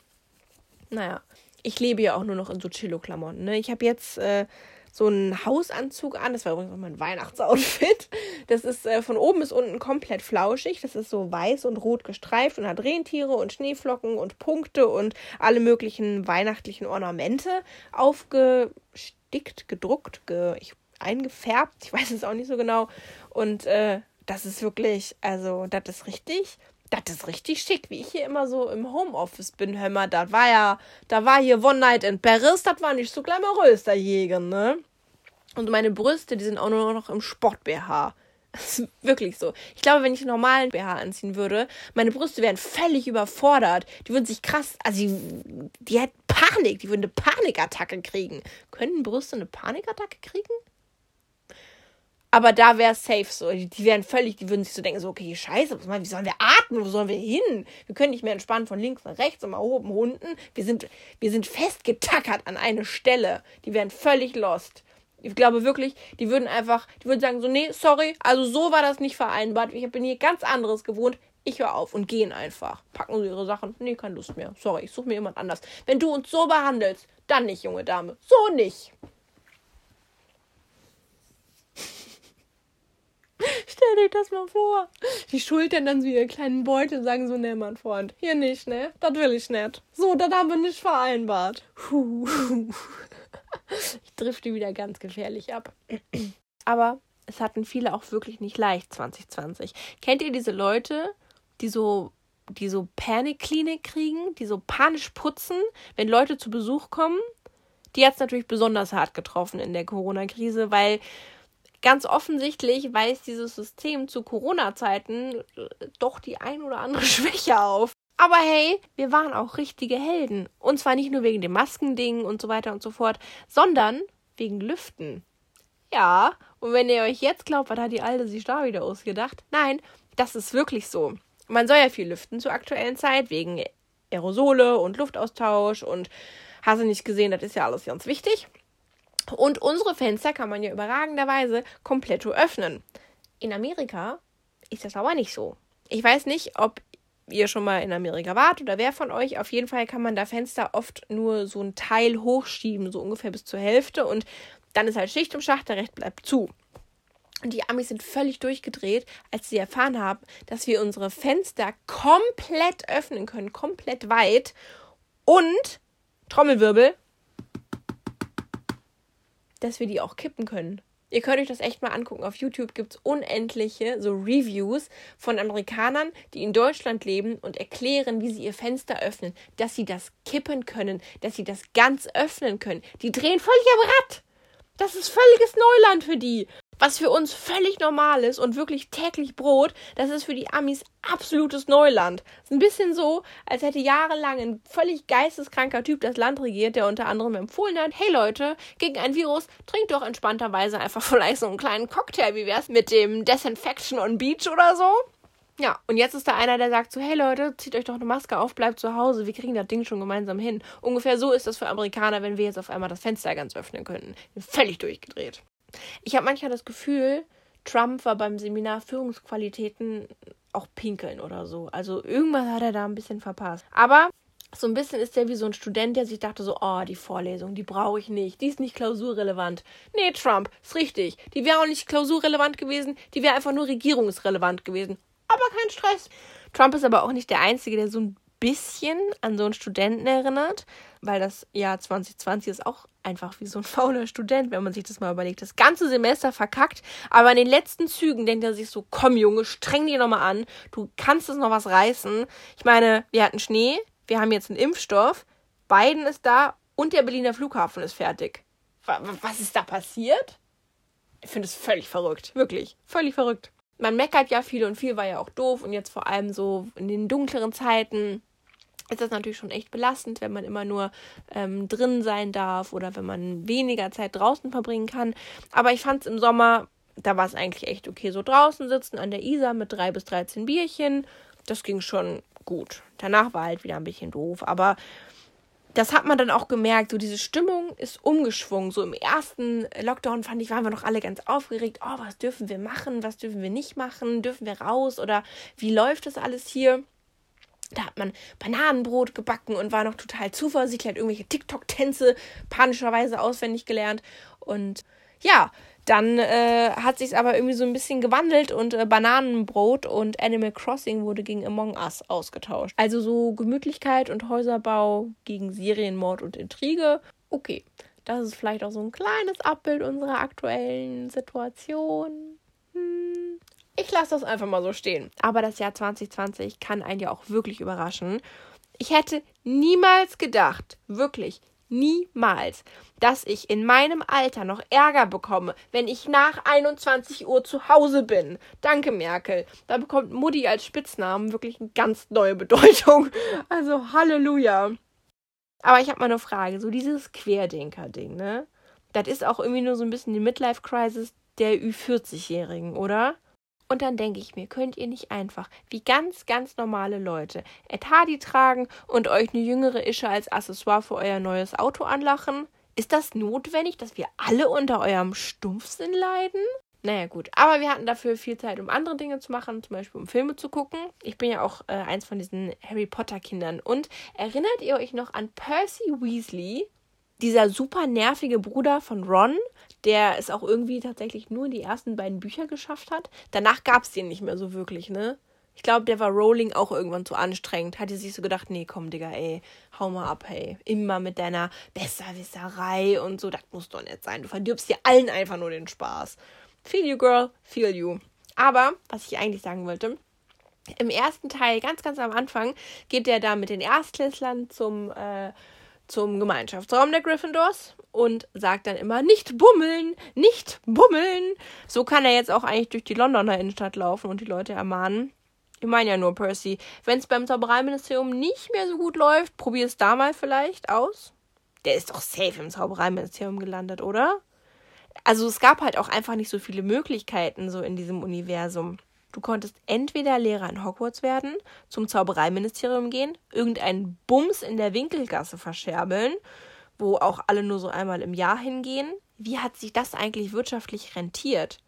[SPEAKER 1] Naja, ich lebe ja auch nur noch in so Chillo-Klamotten. Ne? Ich habe jetzt äh, so einen Hausanzug an. Das war übrigens auch mein Weihnachtsoutfit. Das ist äh, von oben bis unten komplett flauschig. Das ist so weiß und rot gestreift und hat Rentiere und Schneeflocken und Punkte und alle möglichen weihnachtlichen Ornamente aufgestickt, gedruckt. Ge ich eingefärbt. Ich weiß es auch nicht so genau. Und äh, das ist wirklich, also, das ist richtig, das ist richtig schick, wie ich hier immer so im Homeoffice bin. Hör mal, das war ja, da war hier One Night in Paris, das war nicht so glamourös, Jäger, ne? Und meine Brüste, die sind auch nur noch im Sport-BH. Das ist wirklich so. Ich glaube, wenn ich einen normalen BH anziehen würde, meine Brüste wären völlig überfordert. Die würden sich krass, also die, die hätten Panik, die würden eine Panikattacke kriegen. Können Brüste eine Panikattacke kriegen? Aber da wäre es safe so. Die, die wären völlig, die würden sich so denken, so, okay, scheiße, wie sollen wir atmen? Wo sollen wir hin? Wir können nicht mehr entspannen von links nach rechts und mal oben, unten. Wir sind, wir sind festgetackert an eine Stelle. Die wären völlig lost. Ich glaube wirklich, die würden einfach, die würden sagen so, nee, sorry, also so war das nicht vereinbart. Ich bin hier ganz anderes gewohnt. Ich höre auf und gehen einfach. Packen sie ihre Sachen. Nee, keine Lust mehr. Sorry, ich suche mir jemand anders. Wenn du uns so behandelst, dann nicht, junge Dame. So nicht. Stell dir das mal vor. Die schultern dann so ihre kleinen Beutel und sagen so, ne, mein Freund, hier nicht, ne? Das will ich nicht. So, das haben wir nicht vereinbart. Ich ich drifte wieder ganz gefährlich ab. Aber es hatten viele auch wirklich nicht leicht 2020. Kennt ihr diese Leute, die so die so Panikklinik kriegen, die so panisch putzen, wenn Leute zu Besuch kommen? Die hat es natürlich besonders hart getroffen in der Corona-Krise, weil ganz offensichtlich weist dieses System zu Corona-Zeiten äh, doch die ein oder andere Schwäche auf. Aber hey, wir waren auch richtige Helden. Und zwar nicht nur wegen dem Maskending und so weiter und so fort, sondern wegen Lüften. Ja, und wenn ihr euch jetzt glaubt, was hat die Alte sich da wieder ausgedacht? Nein, das ist wirklich so. Man soll ja viel lüften zur aktuellen Zeit, wegen Aerosole und Luftaustausch und hast du nicht gesehen, das ist ja alles ganz wichtig. Und unsere Fenster kann man ja überragenderweise komplett öffnen. In Amerika ist das aber nicht so. Ich weiß nicht, ob ihr schon mal in Amerika wart oder wer von euch. Auf jeden Fall kann man da Fenster oft nur so ein Teil hochschieben, so ungefähr bis zur Hälfte. Und dann ist halt Schicht im Schacht, der Recht bleibt zu. Und die Amis sind völlig durchgedreht, als sie erfahren haben, dass wir unsere Fenster komplett öffnen können, komplett weit. Und, Trommelwirbel, dass wir die auch kippen können. Ihr könnt euch das echt mal angucken. Auf YouTube gibt es unendliche so Reviews von Amerikanern, die in Deutschland leben und erklären, wie sie ihr Fenster öffnen, dass sie das kippen können, dass sie das ganz öffnen können. Die drehen völlig am Rad. Das ist völliges Neuland für die. Was für uns völlig normal ist und wirklich täglich Brot, das ist für die Amis absolutes Neuland. Ist ein bisschen so, als hätte jahrelang ein völlig geisteskranker Typ das Land regiert, der unter anderem empfohlen hat, hey Leute, gegen ein Virus trinkt doch entspannterweise einfach vielleicht so einen kleinen Cocktail, wie wär's mit dem Desinfection on Beach oder so. Ja, und jetzt ist da einer, der sagt so, hey Leute, zieht euch doch eine Maske auf, bleibt zu Hause, wir kriegen das Ding schon gemeinsam hin. Ungefähr so ist das für Amerikaner, wenn wir jetzt auf einmal das Fenster ganz öffnen könnten. Völlig durchgedreht. Ich habe manchmal das Gefühl, Trump war beim Seminar Führungsqualitäten auch pinkeln oder so. Also irgendwas hat er da ein bisschen verpasst. Aber so ein bisschen ist er wie so ein Student, der sich dachte so, oh, die Vorlesung, die brauche ich nicht, die ist nicht klausurrelevant. Nee, Trump, ist richtig. Die wäre auch nicht klausurrelevant gewesen, die wäre einfach nur regierungsrelevant gewesen aber kein Stress. Trump ist aber auch nicht der Einzige, der so ein bisschen an so einen Studenten erinnert, weil das Jahr 2020 ist auch einfach wie so ein fauler Student, wenn man sich das mal überlegt. Das ganze Semester verkackt, aber in den letzten Zügen denkt er sich so, komm Junge, streng dich nochmal an, du kannst es noch was reißen. Ich meine, wir hatten Schnee, wir haben jetzt einen Impfstoff, Biden ist da und der Berliner Flughafen ist fertig. Was ist da passiert? Ich finde es völlig verrückt, wirklich, völlig verrückt man meckert ja viel und viel war ja auch doof und jetzt vor allem so in den dunkleren Zeiten ist das natürlich schon echt belastend, wenn man immer nur ähm, drin sein darf oder wenn man weniger Zeit draußen verbringen kann. Aber ich fand es im Sommer, da war es eigentlich echt okay. So draußen sitzen an der Isar mit drei bis 13 Bierchen, das ging schon gut. Danach war halt wieder ein bisschen doof, aber das hat man dann auch gemerkt, so diese Stimmung ist umgeschwungen. So im ersten Lockdown fand ich, waren wir noch alle ganz aufgeregt. Oh, was dürfen wir machen? Was dürfen wir nicht machen? Dürfen wir raus? Oder wie läuft das alles hier? Da hat man Bananenbrot gebacken und war noch total zuversichtlich, hat irgendwelche TikTok-Tänze panischerweise auswendig gelernt. Und ja, dann äh, hat sich aber irgendwie so ein bisschen gewandelt und äh, Bananenbrot und Animal Crossing wurde gegen Among Us ausgetauscht. Also so Gemütlichkeit und Häuserbau gegen Serienmord und Intrige. Okay, das ist vielleicht auch so ein kleines Abbild unserer aktuellen Situation. Hm. Ich lasse das einfach mal so stehen. Aber das Jahr 2020 kann einen ja auch wirklich überraschen. Ich hätte niemals gedacht, wirklich niemals, dass ich in meinem Alter noch Ärger bekomme, wenn ich nach 21 Uhr zu Hause bin. Danke, Merkel. Da bekommt Mutti als Spitznamen wirklich eine ganz neue Bedeutung. Also Halleluja. Aber ich habe mal eine Frage, so dieses Querdenker-Ding, ne? Das ist auch irgendwie nur so ein bisschen die Midlife-Crisis der Ü40-Jährigen, oder? Und dann denke ich mir, könnt ihr nicht einfach, wie ganz, ganz normale Leute, Etadi tragen und euch eine jüngere Ische als Accessoire für euer neues Auto anlachen? Ist das notwendig, dass wir alle unter eurem Stumpfsinn leiden? Naja, gut. Aber wir hatten dafür viel Zeit, um andere Dinge zu machen, zum Beispiel um Filme zu gucken. Ich bin ja auch äh, eins von diesen Harry Potter-Kindern. Und erinnert ihr euch noch an Percy Weasley, dieser super nervige Bruder von Ron, der es auch irgendwie tatsächlich nur die ersten beiden Bücher geschafft hat. Danach gab es den nicht mehr so wirklich, ne? Ich glaube, der war Rowling auch irgendwann zu anstrengend. Hat sie sich so gedacht, nee, komm, Digga, ey, hau mal ab, hey. Immer mit deiner Besserwisserei und so, das muss doch nicht sein. Du verdirbst dir allen einfach nur den Spaß. Feel you, girl, feel you. Aber, was ich eigentlich sagen wollte, im ersten Teil, ganz, ganz am Anfang, geht der da mit den Erstklässlern zum, äh, zum Gemeinschaftsraum der Gryffindors und sagt dann immer, nicht bummeln, nicht bummeln. So kann er jetzt auch eigentlich durch die Londoner Innenstadt laufen und die Leute ermahnen. Ich meine ja nur, Percy, wenn es beim Zaubereiministerium nicht mehr so gut läuft, probier es da mal vielleicht aus. Der ist doch safe im Zaubereiministerium gelandet, oder? Also es gab halt auch einfach nicht so viele Möglichkeiten so in diesem Universum. Du konntest entweder Lehrer in Hogwarts werden, zum Zaubereiministerium gehen, irgendeinen Bums in der Winkelgasse verscherbeln, wo auch alle nur so einmal im Jahr hingehen. Wie hat sich das eigentlich wirtschaftlich rentiert?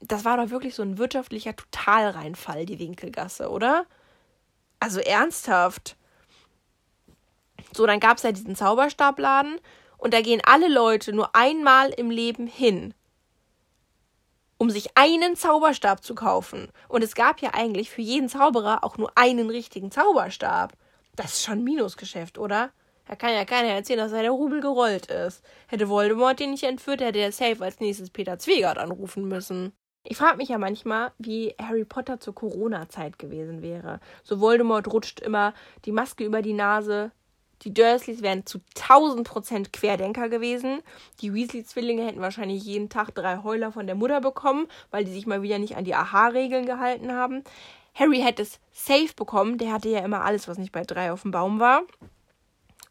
[SPEAKER 1] Das war doch wirklich so ein wirtschaftlicher Totalreinfall, die Winkelgasse, oder? Also ernsthaft. So, dann gab es ja diesen Zauberstabladen und da gehen alle Leute nur einmal im Leben hin um sich einen Zauberstab zu kaufen. Und es gab ja eigentlich für jeden Zauberer auch nur einen richtigen Zauberstab. Das ist schon ein Minusgeschäft, oder? Da kann ja keiner erzählen, dass der Rubel gerollt ist. Hätte Voldemort den nicht entführt, hätte er safe als nächstes Peter Zwegert anrufen müssen. Ich frage mich ja manchmal, wie Harry Potter zur Corona-Zeit gewesen wäre. So Voldemort rutscht immer die Maske über die Nase, die Dursleys wären zu 1000 Prozent Querdenker gewesen. Die Weasley-Zwillinge hätten wahrscheinlich jeden Tag drei Heuler von der Mutter bekommen, weil die sich mal wieder nicht an die Aha-Regeln gehalten haben. Harry hätte es safe bekommen. Der hatte ja immer alles, was nicht bei drei auf dem Baum war.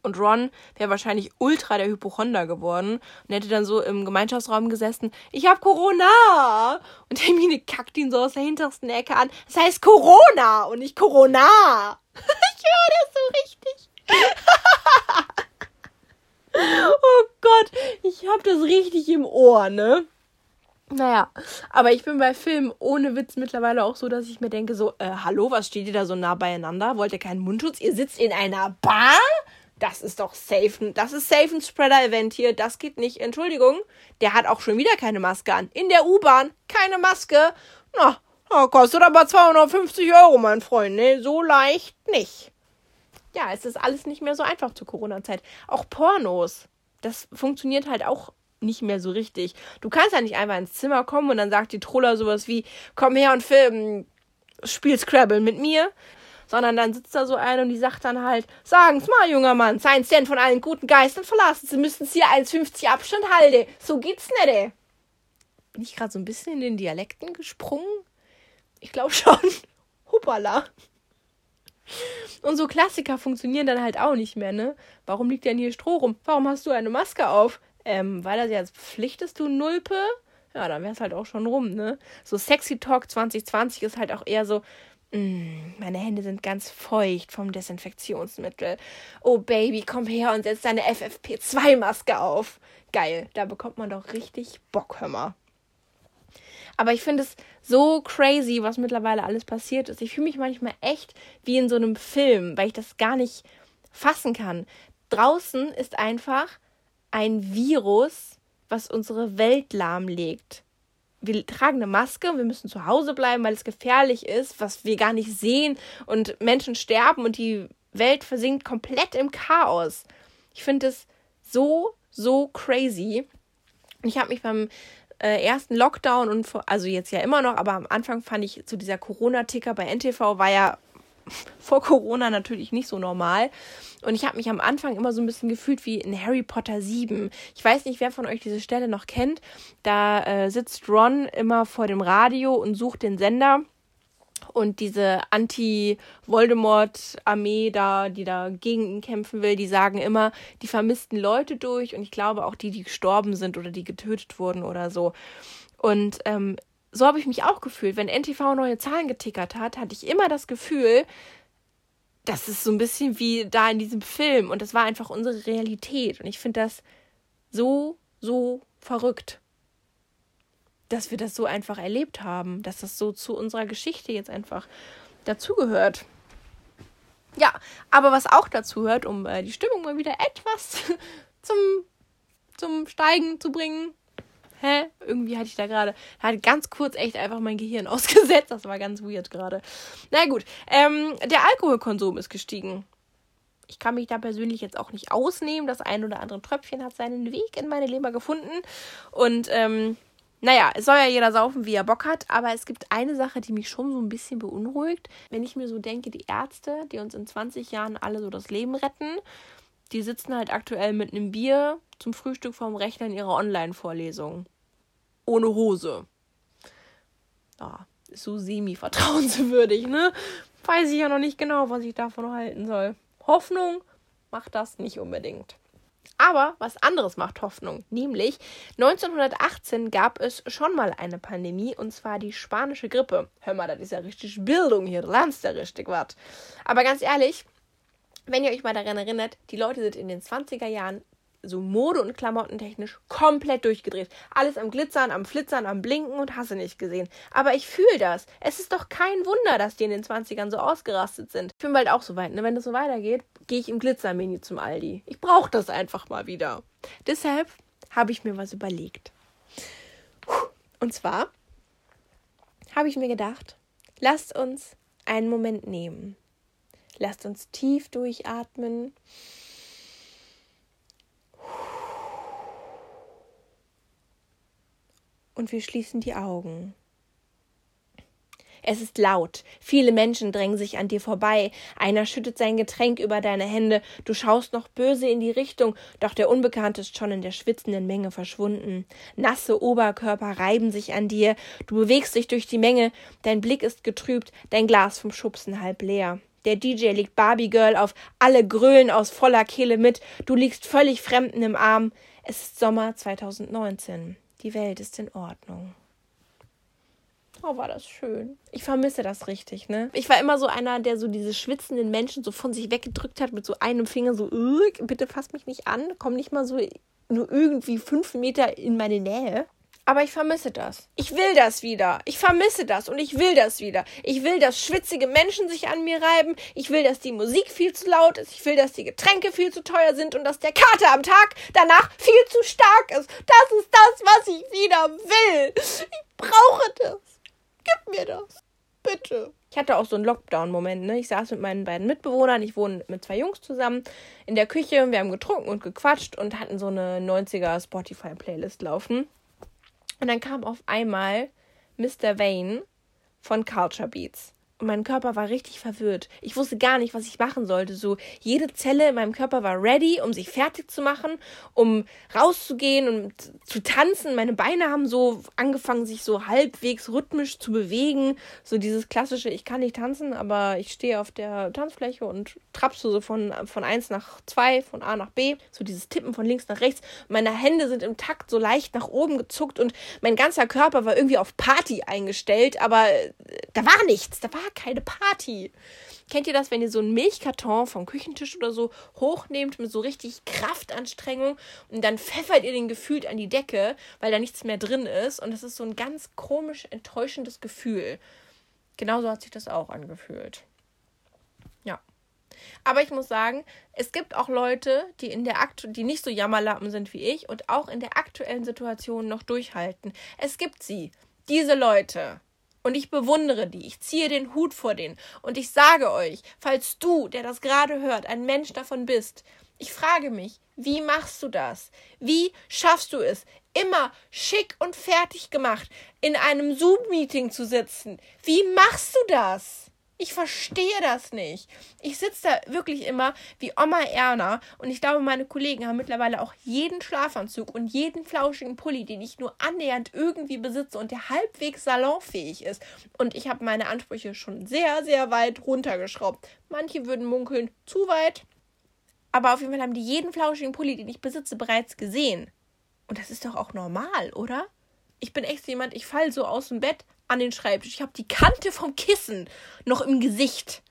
[SPEAKER 1] Und Ron wäre wahrscheinlich ultra der Hypochonder geworden und hätte dann so im Gemeinschaftsraum gesessen. Ich hab Corona! Und Hermine kackt ihn so aus der hintersten Ecke an. Das heißt Corona und nicht Corona! ich höre das so richtig. Oh Gott, ich hab das richtig im Ohr, ne? Naja, aber ich bin bei Filmen ohne Witz mittlerweile auch so, dass ich mir denke, so, äh, hallo, was steht ihr da so nah beieinander? Wollt ihr keinen Mundschutz? Ihr sitzt in einer Bar? Das ist doch safe, das ist safe ein Spreader-Event hier, das geht nicht. Entschuldigung, der hat auch schon wieder keine Maske an. In der U-Bahn, keine Maske. Na, kostet aber 250 Euro, mein Freund, ne? So leicht nicht ja, es ist alles nicht mehr so einfach zur Corona-Zeit. Auch Pornos, das funktioniert halt auch nicht mehr so richtig. Du kannst ja nicht einfach ins Zimmer kommen und dann sagt die Troller sowas wie, komm her und film, spiel Scrabble mit mir. Sondern dann sitzt da so eine und die sagt dann halt, sagen's mal, junger Mann, seien denn von allen guten Geistern verlassen. Sie müssen hier 1,50 Abstand halten. So geht's nicht, ey. Bin ich gerade so ein bisschen in den Dialekten gesprungen? Ich glaube schon. Hoppala. Und so Klassiker funktionieren dann halt auch nicht mehr, ne? Warum liegt denn hier Stroh rum? Warum hast du eine Maske auf? Ähm, weil das jetzt Pflicht ist, du Nulpe? Ja, dann wär's halt auch schon rum, ne? So Sexy Talk 2020 ist halt auch eher so, mm, meine Hände sind ganz feucht vom Desinfektionsmittel. Oh Baby, komm her und setz deine FFP2-Maske auf. Geil, da bekommt man doch richtig Bock, hör mal. Aber ich finde es so crazy, was mittlerweile alles passiert ist. Ich fühle mich manchmal echt wie in so einem Film, weil ich das gar nicht fassen kann. Draußen ist einfach ein Virus, was unsere Welt lahmlegt. Wir tragen eine Maske, wir müssen zu Hause bleiben, weil es gefährlich ist, was wir gar nicht sehen und Menschen sterben und die Welt versinkt komplett im Chaos. Ich finde es so, so crazy. Ich habe mich beim äh, ersten Lockdown und also jetzt ja immer noch, aber am Anfang fand ich so dieser Corona-Ticker bei NTV war ja vor Corona natürlich nicht so normal. Und ich habe mich am Anfang immer so ein bisschen gefühlt wie in Harry Potter 7. Ich weiß nicht, wer von euch diese Stelle noch kennt. Da äh, sitzt Ron immer vor dem Radio und sucht den Sender und diese Anti-Voldemort-Armee da, die da gegen ihn kämpfen will, die sagen immer die vermissten Leute durch und ich glaube auch die, die gestorben sind oder die getötet wurden oder so. Und ähm, so habe ich mich auch gefühlt. Wenn NTV neue Zahlen getickert hat, hatte ich immer das Gefühl, das ist so ein bisschen wie da in diesem Film und das war einfach unsere Realität. Und ich finde das so, so verrückt dass wir das so einfach erlebt haben, dass das so zu unserer Geschichte jetzt einfach dazugehört. Ja, aber was auch dazugehört, um äh, die Stimmung mal wieder etwas zum, zum Steigen zu bringen. hä? Irgendwie hatte ich da gerade, hatte ganz kurz echt einfach mein Gehirn ausgesetzt. Das war ganz weird gerade. Na gut, ähm, der Alkoholkonsum ist gestiegen. Ich kann mich da persönlich jetzt auch nicht ausnehmen. Das ein oder andere Tröpfchen hat seinen Weg in meine Leber gefunden. Und ähm, naja, es soll ja jeder saufen, wie er Bock hat, aber es gibt eine Sache, die mich schon so ein bisschen beunruhigt. Wenn ich mir so denke, die Ärzte, die uns in 20 Jahren alle so das Leben retten, die sitzen halt aktuell mit einem Bier zum Frühstück vorm Rechner in ihrer Online-Vorlesung. Ohne Hose. Ja, ist so semi-vertrauenswürdig, ne? Weiß ich ja noch nicht genau, was ich davon halten soll. Hoffnung macht das nicht unbedingt. Aber was anderes macht Hoffnung, nämlich 1918 gab es schon mal eine Pandemie und zwar die spanische Grippe. Hör mal, das ist ja richtig Bildung hier, lernst ja richtig was. Aber ganz ehrlich, wenn ihr euch mal daran erinnert, die Leute sind in den 20er Jahren so Mode- und Klamottentechnisch komplett durchgedreht. Alles am Glitzern, am Flitzern, am Blinken und hasse nicht gesehen. Aber ich fühle das. Es ist doch kein Wunder, dass die in den 20ern so ausgerastet sind. Ich bin bald auch so weit, ne? Wenn das so weitergeht, gehe ich im Glitzermini zum Aldi. Ich brauche das einfach mal wieder. Deshalb habe ich mir was überlegt. Und zwar habe ich mir gedacht, lasst uns einen Moment nehmen. Lasst uns tief durchatmen. Und wir schließen die Augen. Es ist laut. Viele Menschen drängen sich an dir vorbei. Einer schüttet sein Getränk über deine Hände. Du schaust noch böse in die Richtung, doch der Unbekannte ist schon in der schwitzenden Menge verschwunden. Nasse Oberkörper reiben sich an dir. Du bewegst dich durch die Menge. Dein Blick ist getrübt, dein Glas vom Schubsen halb leer. Der DJ legt Barbie Girl auf, alle grölen aus voller Kehle mit, du liegst völlig Fremden im Arm. Es ist Sommer 2019. Die Welt ist in Ordnung. Oh, war das schön. Ich vermisse das richtig, ne? Ich war immer so einer, der so diese schwitzenden Menschen so von sich weggedrückt hat mit so einem Finger so, bitte fass mich nicht an, komm nicht mal so nur irgendwie fünf Meter in meine Nähe. Aber ich vermisse das. Ich will das wieder. Ich vermisse das und ich will das wieder. Ich will, dass schwitzige Menschen sich an mir reiben. Ich will, dass die Musik viel zu laut ist. Ich will, dass die Getränke viel zu teuer sind und dass der Kater am Tag danach viel zu stark ist. Das ist das, was ich wieder will. Ich brauche das. Gib mir das. Bitte. Ich hatte auch so einen Lockdown-Moment, ne? Ich saß mit meinen beiden Mitbewohnern, ich wohne mit zwei Jungs zusammen in der Küche, wir haben getrunken und gequatscht und hatten so eine 90er Spotify-Playlist laufen. Und dann kam auf einmal Mr. Vane von Culture Beats. Mein Körper war richtig verwirrt. Ich wusste gar nicht, was ich machen sollte. So, jede Zelle in meinem Körper war ready, um sich fertig zu machen, um rauszugehen und zu tanzen. Meine Beine haben so angefangen, sich so halbwegs rhythmisch zu bewegen. So dieses klassische, ich kann nicht tanzen, aber ich stehe auf der Tanzfläche und trapse so von, von eins nach zwei, von A nach B. So dieses Tippen von links nach rechts. Meine Hände sind im Takt so leicht nach oben gezuckt und mein ganzer Körper war irgendwie auf Party eingestellt, aber da war nichts. Da war keine Party. Kennt ihr das, wenn ihr so einen Milchkarton vom Küchentisch oder so hochnehmt mit so richtig Kraftanstrengung und dann pfeffert ihr den gefühlt an die Decke, weil da nichts mehr drin ist und das ist so ein ganz komisch enttäuschendes Gefühl. Genauso hat sich das auch angefühlt. Ja. Aber ich muss sagen, es gibt auch Leute, die in der Aktu die nicht so Jammerlappen sind wie ich und auch in der aktuellen Situation noch durchhalten. Es gibt sie, diese Leute. Und ich bewundere die, ich ziehe den Hut vor denen. Und ich sage euch, falls du, der das gerade hört, ein Mensch davon bist, ich frage mich, wie machst du das? Wie schaffst du es, immer schick und fertig gemacht in einem Zoom-Meeting zu sitzen? Wie machst du das? Ich verstehe das nicht. Ich sitze da wirklich immer wie Oma Erna und ich glaube, meine Kollegen haben mittlerweile auch jeden Schlafanzug und jeden flauschigen Pulli, den ich nur annähernd irgendwie besitze und der halbwegs salonfähig ist. Und ich habe meine Ansprüche schon sehr, sehr weit runtergeschraubt. Manche würden munkeln, zu weit. Aber auf jeden Fall haben die jeden flauschigen Pulli, den ich besitze, bereits gesehen. Und das ist doch auch normal, oder? Ich bin echt jemand, ich fall so aus dem Bett, an den Schreibtisch. Ich habe die Kante vom Kissen noch im Gesicht.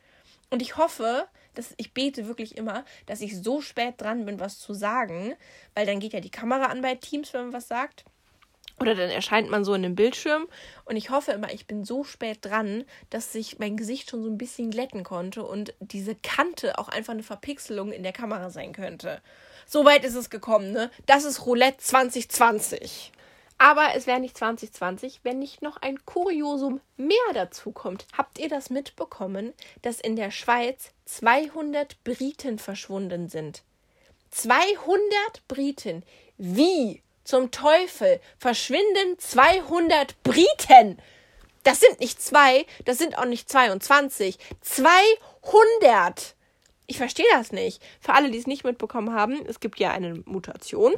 [SPEAKER 1] Und ich hoffe, dass ich bete wirklich immer, dass ich so spät dran bin, was zu sagen, weil dann geht ja die Kamera an bei Teams, wenn man was sagt. Oder dann erscheint man so in dem Bildschirm und ich hoffe immer, ich bin so spät dran, dass sich mein Gesicht schon so ein bisschen glätten konnte und diese Kante auch einfach eine Verpixelung in der Kamera sein könnte. So weit ist es gekommen, ne? Das ist Roulette 2020. Aber es wäre nicht 2020, wenn nicht noch ein Kuriosum mehr dazu kommt. Habt ihr das mitbekommen, dass in der Schweiz 200 Briten verschwunden sind? 200 Briten. Wie zum Teufel verschwinden 200 Briten? Das sind nicht zwei, das sind auch nicht 22. 200! Ich verstehe das nicht. Für alle, die es nicht mitbekommen haben, es gibt ja eine Mutation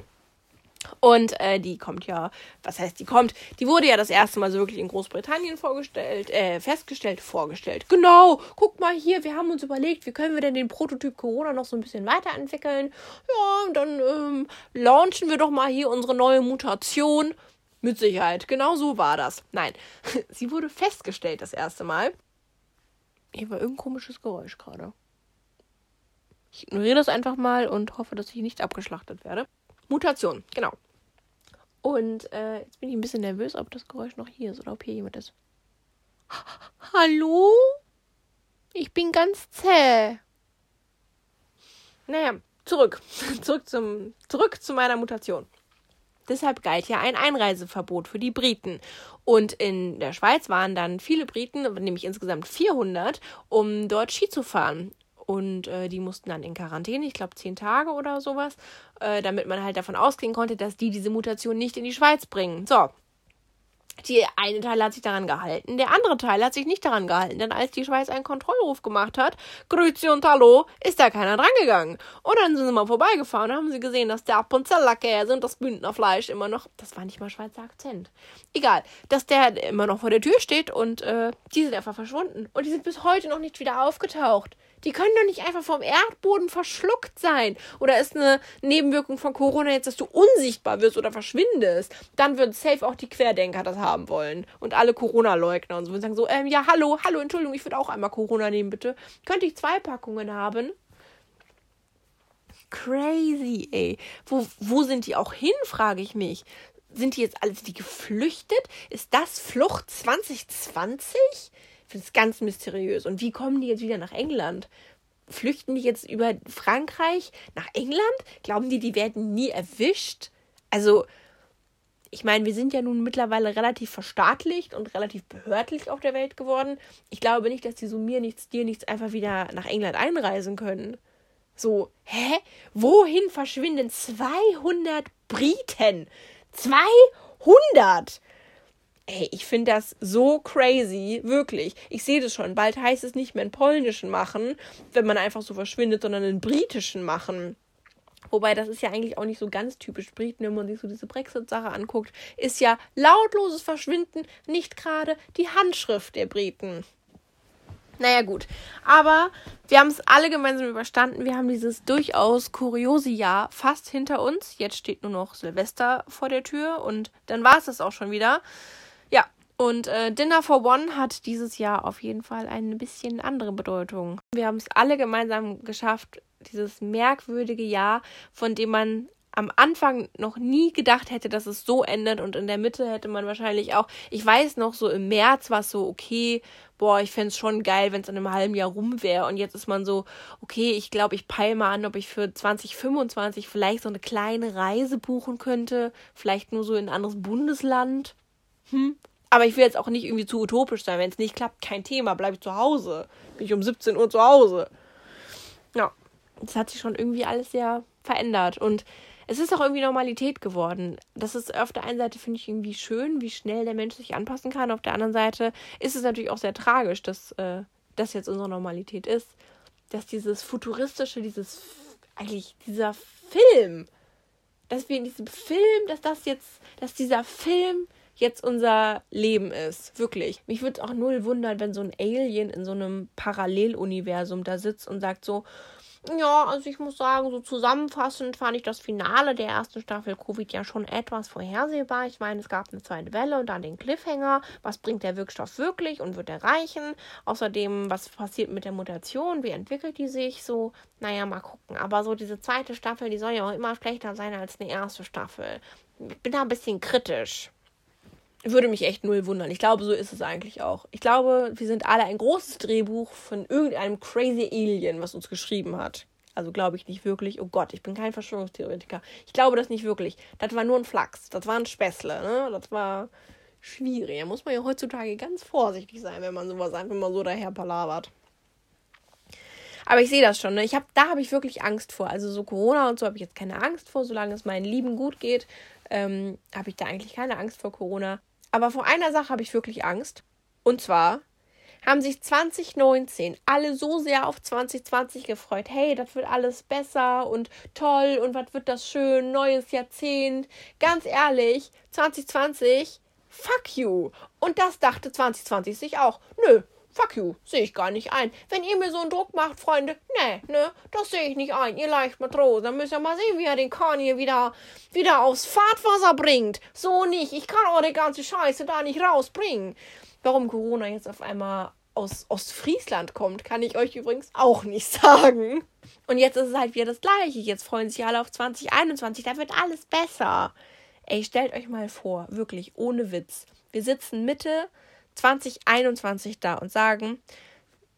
[SPEAKER 1] und äh, die kommt ja, was heißt die kommt? Die wurde ja das erste Mal so wirklich in Großbritannien vorgestellt, äh, festgestellt, vorgestellt. Genau, guck mal hier, wir haben uns überlegt, wie können wir denn den Prototyp Corona noch so ein bisschen weiterentwickeln? Ja, dann ähm, launchen wir doch mal hier unsere neue Mutation. Mit Sicherheit, genau so war das. Nein, sie wurde festgestellt das erste Mal. Hier war irgendein komisches Geräusch gerade. Ich ignoriere das einfach mal und hoffe, dass ich nicht abgeschlachtet werde. Mutation, genau. Und äh, jetzt bin ich ein bisschen nervös, ob das Geräusch noch hier ist oder ob hier jemand ist. Hallo? Ich bin ganz zäh. Naja, zurück. zurück, zum, zurück zu meiner Mutation. Deshalb galt ja ein Einreiseverbot für die Briten. Und in der Schweiz waren dann viele Briten, nämlich insgesamt 400, um dort Ski zu fahren und äh, die mussten dann in Quarantäne, ich glaube zehn Tage oder sowas, äh, damit man halt davon ausgehen konnte, dass die diese Mutation nicht in die Schweiz bringen. So, die eine Teil hat sich daran gehalten, der andere Teil hat sich nicht daran gehalten, denn als die Schweiz einen Kontrollruf gemacht hat, Grüezi und Hallo, ist da keiner drangegangen. Und dann sind sie mal vorbeigefahren und haben sie gesehen, dass der Appenzellerkäse und das Bündnerfleisch immer noch, das war nicht mal Schweizer Akzent, egal, dass der immer noch vor der Tür steht und äh, die sind einfach verschwunden. Und die sind bis heute noch nicht wieder aufgetaucht. Die können doch nicht einfach vom Erdboden verschluckt sein. Oder ist eine Nebenwirkung von Corona jetzt, dass du unsichtbar wirst oder verschwindest? Dann würden safe auch die Querdenker das haben wollen. Und alle Corona-Leugner und so. Und sagen so, ähm, ja, hallo, hallo, Entschuldigung, ich würde auch einmal Corona nehmen, bitte. Könnte ich zwei Packungen haben? Crazy, ey. Wo, wo sind die auch hin, frage ich mich. Sind die jetzt alle die geflüchtet? Ist das Flucht 2020? Ich finde es ganz mysteriös. Und wie kommen die jetzt wieder nach England? Flüchten die jetzt über Frankreich nach England? Glauben die, die werden nie erwischt? Also, ich meine, wir sind ja nun mittlerweile relativ verstaatlicht und relativ behördlich auf der Welt geworden. Ich glaube nicht, dass die so mir nichts, dir nichts einfach wieder nach England einreisen können. So, hä? Wohin verschwinden 200 Briten? 200! Ey, ich finde das so crazy, wirklich. Ich sehe das schon. Bald heißt es nicht mehr einen polnischen machen, wenn man einfach so verschwindet, sondern einen britischen machen. Wobei, das ist ja eigentlich auch nicht so ganz typisch Briten, wenn man sich so diese Brexit-Sache anguckt, ist ja lautloses Verschwinden nicht gerade die Handschrift der Briten. Naja, gut. Aber wir haben es alle gemeinsam überstanden. Wir haben dieses durchaus kuriose Jahr fast hinter uns. Jetzt steht nur noch Silvester vor der Tür und dann war es das auch schon wieder. Und äh, Dinner for One hat dieses Jahr auf jeden Fall eine bisschen andere Bedeutung. Wir haben es alle gemeinsam geschafft, dieses merkwürdige Jahr, von dem man am Anfang noch nie gedacht hätte, dass es so endet und in der Mitte hätte man wahrscheinlich auch, ich weiß noch, so im März war es so, okay, boah, ich fände es schon geil, wenn es in einem halben Jahr rum wäre und jetzt ist man so, okay, ich glaube, ich peile mal an, ob ich für 2025 vielleicht so eine kleine Reise buchen könnte, vielleicht nur so in ein anderes Bundesland. Hm, aber ich will jetzt auch nicht irgendwie zu utopisch sein. Wenn es nicht klappt, kein Thema, bleibe ich zu Hause. Bin ich um 17 Uhr zu Hause. Ja, das hat sich schon irgendwie alles sehr verändert. Und es ist auch irgendwie Normalität geworden. Das ist auf der einen Seite, finde ich, irgendwie schön, wie schnell der Mensch sich anpassen kann. Auf der anderen Seite ist es natürlich auch sehr tragisch, dass äh, das jetzt unsere Normalität ist. Dass dieses futuristische, dieses, eigentlich dieser Film, dass wir in diesem Film, dass das jetzt, dass dieser Film jetzt unser Leben ist. Wirklich. Mich würde es auch null wundern, wenn so ein Alien in so einem Paralleluniversum da sitzt und sagt so, ja, also ich muss sagen, so zusammenfassend fand ich das Finale der ersten Staffel Covid ja schon etwas vorhersehbar. Ich meine, es gab eine zweite Welle und dann den Cliffhanger. Was bringt der Wirkstoff wirklich und wird er reichen? Außerdem, was passiert mit der Mutation? Wie entwickelt die sich? So, naja, mal gucken. Aber so diese zweite Staffel, die soll ja auch immer schlechter sein als eine erste Staffel. Ich bin da ein bisschen kritisch. Würde mich echt null wundern. Ich glaube, so ist es eigentlich auch. Ich glaube, wir sind alle ein großes Drehbuch von irgendeinem crazy Alien, was uns geschrieben hat. Also glaube ich nicht wirklich. Oh Gott, ich bin kein Verschwörungstheoretiker. Ich glaube das nicht wirklich. Das war nur ein Flachs. Das war ein Späßle. Ne? Das war schwierig. Da muss man ja heutzutage ganz vorsichtig sein, wenn man sowas einfach mal so daher palabert. Aber ich sehe das schon. Ne? Ich hab, da habe ich wirklich Angst vor. Also so Corona und so habe ich jetzt keine Angst vor. Solange es meinen Lieben gut geht, ähm, habe ich da eigentlich keine Angst vor Corona. Aber vor einer Sache habe ich wirklich Angst. Und zwar haben sich 2019 alle so sehr auf 2020 gefreut. Hey, das wird alles besser und toll und was wird das schön, neues Jahrzehnt. Ganz ehrlich, 2020, fuck you. Und das dachte 2020 sich auch. Nö, Fuck you, sehe ich gar nicht ein. Wenn ihr mir so einen Druck macht, Freunde, ne, ne, das sehe ich nicht ein. Ihr leicht Matrosen, dann müsst ihr mal sehen, wie er den Kahn hier wieder, wieder aufs Fahrtwasser bringt. So nicht. Ich kann eure ganze Scheiße da nicht rausbringen. Warum Corona jetzt auf einmal aus Ostfriesland kommt, kann ich euch übrigens auch nicht sagen. Und jetzt ist es halt wieder das Gleiche. Jetzt freuen sich alle auf 2021. Da wird alles besser. Ey, stellt euch mal vor, wirklich, ohne Witz. Wir sitzen Mitte 2021 da und sagen,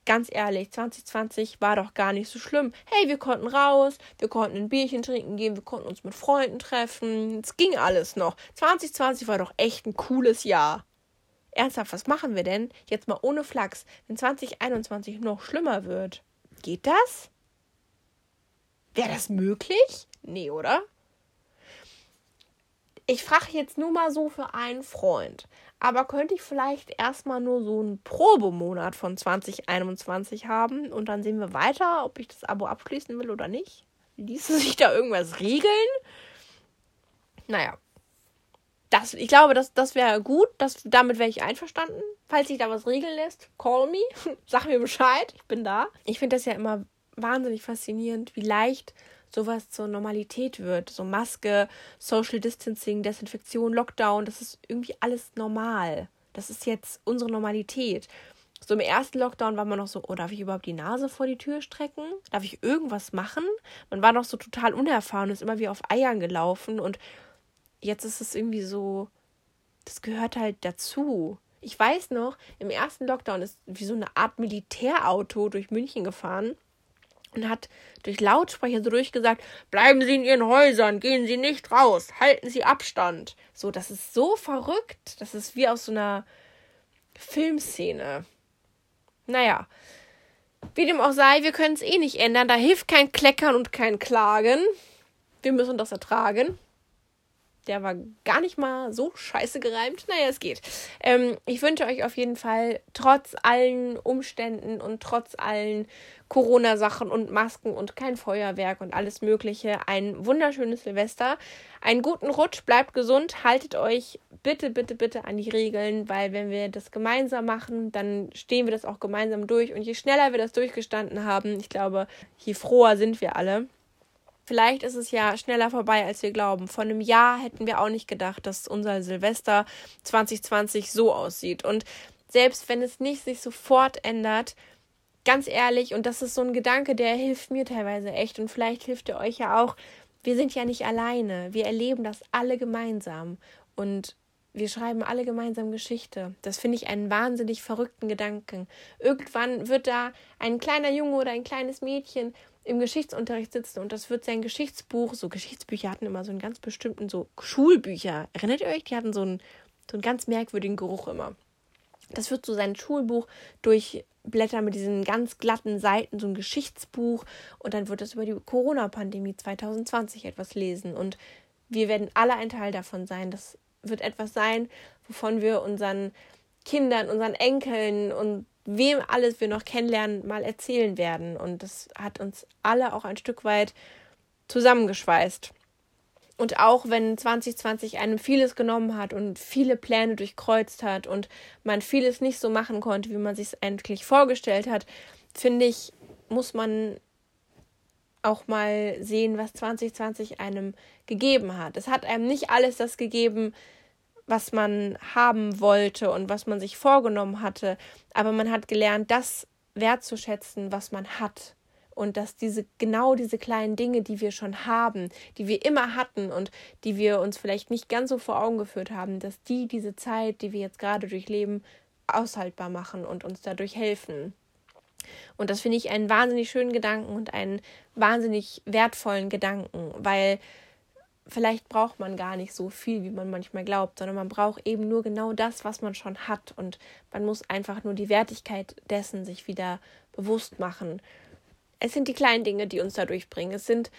[SPEAKER 1] ganz ehrlich, 2020 war doch gar nicht so schlimm. Hey, wir konnten raus, wir konnten ein Bierchen trinken gehen, wir konnten uns mit Freunden treffen. Es ging alles noch. 2020 war doch echt ein cooles Jahr. Ernsthaft, was machen wir denn jetzt mal ohne Flachs, wenn 2021 noch schlimmer wird? Geht das? Wäre das möglich? Nee, oder? Ich frage jetzt nur mal so für einen Freund. Aber könnte ich vielleicht erstmal nur so einen Probemonat von 2021 haben und dann sehen wir weiter, ob ich das Abo abschließen will oder nicht? Ließe sich da irgendwas regeln? Naja. Das, ich glaube, das, das wäre gut. Das, damit wäre ich einverstanden. Falls sich da was regeln lässt, call me. Sag mir Bescheid. Ich bin da. Ich finde das ja immer wahnsinnig faszinierend, wie leicht sowas zur Normalität wird. So Maske, Social Distancing, Desinfektion, Lockdown, das ist irgendwie alles normal. Das ist jetzt unsere Normalität. So im ersten Lockdown war man noch so, oh, darf ich überhaupt die Nase vor die Tür strecken? Darf ich irgendwas machen? Man war noch so total unerfahren, ist immer wie auf Eiern gelaufen und jetzt ist es irgendwie so, das gehört halt dazu. Ich weiß noch, im ersten Lockdown ist wie so eine Art Militärauto durch München gefahren und hat durch Lautsprecher so durchgesagt, bleiben Sie in Ihren Häusern, gehen Sie nicht raus, halten Sie Abstand. So, das ist so verrückt. Das ist wie aus so einer Filmszene. Naja, wie dem auch sei, wir können es eh nicht ändern. Da hilft kein Kleckern und kein Klagen. Wir müssen das ertragen. Der war gar nicht mal so scheiße gereimt. Naja, es geht. Ähm, ich wünsche euch auf jeden Fall trotz allen Umständen und trotz allen Corona-Sachen und Masken und kein Feuerwerk und alles Mögliche ein wunderschönes Silvester. Einen guten Rutsch, bleibt gesund, haltet euch bitte, bitte, bitte an die Regeln, weil wenn wir das gemeinsam machen, dann stehen wir das auch gemeinsam durch. Und je schneller wir das durchgestanden haben, ich glaube, je froher sind wir alle. Vielleicht ist es ja schneller vorbei, als wir glauben. Vor einem Jahr hätten wir auch nicht gedacht, dass unser Silvester 2020 so aussieht. Und selbst wenn es nicht sich sofort ändert, ganz ehrlich, und das ist so ein Gedanke, der hilft mir teilweise echt und vielleicht hilft er euch ja auch. Wir sind ja nicht alleine. Wir erleben das alle gemeinsam. Und wir schreiben alle gemeinsam Geschichte. Das finde ich einen wahnsinnig verrückten Gedanken. Irgendwann wird da ein kleiner Junge oder ein kleines Mädchen im Geschichtsunterricht sitzen und das wird sein Geschichtsbuch, so Geschichtsbücher hatten immer so einen ganz bestimmten, so Schulbücher. Erinnert ihr euch? Die hatten so einen, so einen ganz merkwürdigen Geruch immer. Das wird so sein Schulbuch durchblättern mit diesen ganz glatten Seiten, so ein Geschichtsbuch und dann wird es über die Corona-Pandemie 2020 etwas lesen und wir werden alle ein Teil davon sein. Das wird etwas sein, wovon wir unseren Kindern, unseren Enkeln und wem alles wir noch kennenlernen, mal erzählen werden. Und das hat uns alle auch ein Stück weit zusammengeschweißt. Und auch wenn 2020 einem vieles genommen hat und viele Pläne durchkreuzt hat und man vieles nicht so machen konnte, wie man sich es eigentlich vorgestellt hat, finde ich, muss man auch mal sehen, was 2020 einem gegeben hat. Es hat einem nicht alles das gegeben, was man haben wollte und was man sich vorgenommen hatte, aber man hat gelernt, das wertzuschätzen, was man hat. Und dass diese, genau diese kleinen Dinge, die wir schon haben, die wir immer hatten und die wir uns vielleicht nicht ganz so vor Augen geführt haben, dass die diese Zeit, die wir jetzt gerade durchleben, aushaltbar machen und uns dadurch helfen. Und das finde ich einen wahnsinnig schönen Gedanken und einen wahnsinnig wertvollen Gedanken, weil vielleicht braucht man gar nicht so viel, wie man manchmal glaubt, sondern man braucht eben nur genau das, was man schon hat. Und man muss einfach nur die Wertigkeit dessen sich wieder bewusst machen. Es sind die kleinen Dinge, die uns da durchbringen. Es sind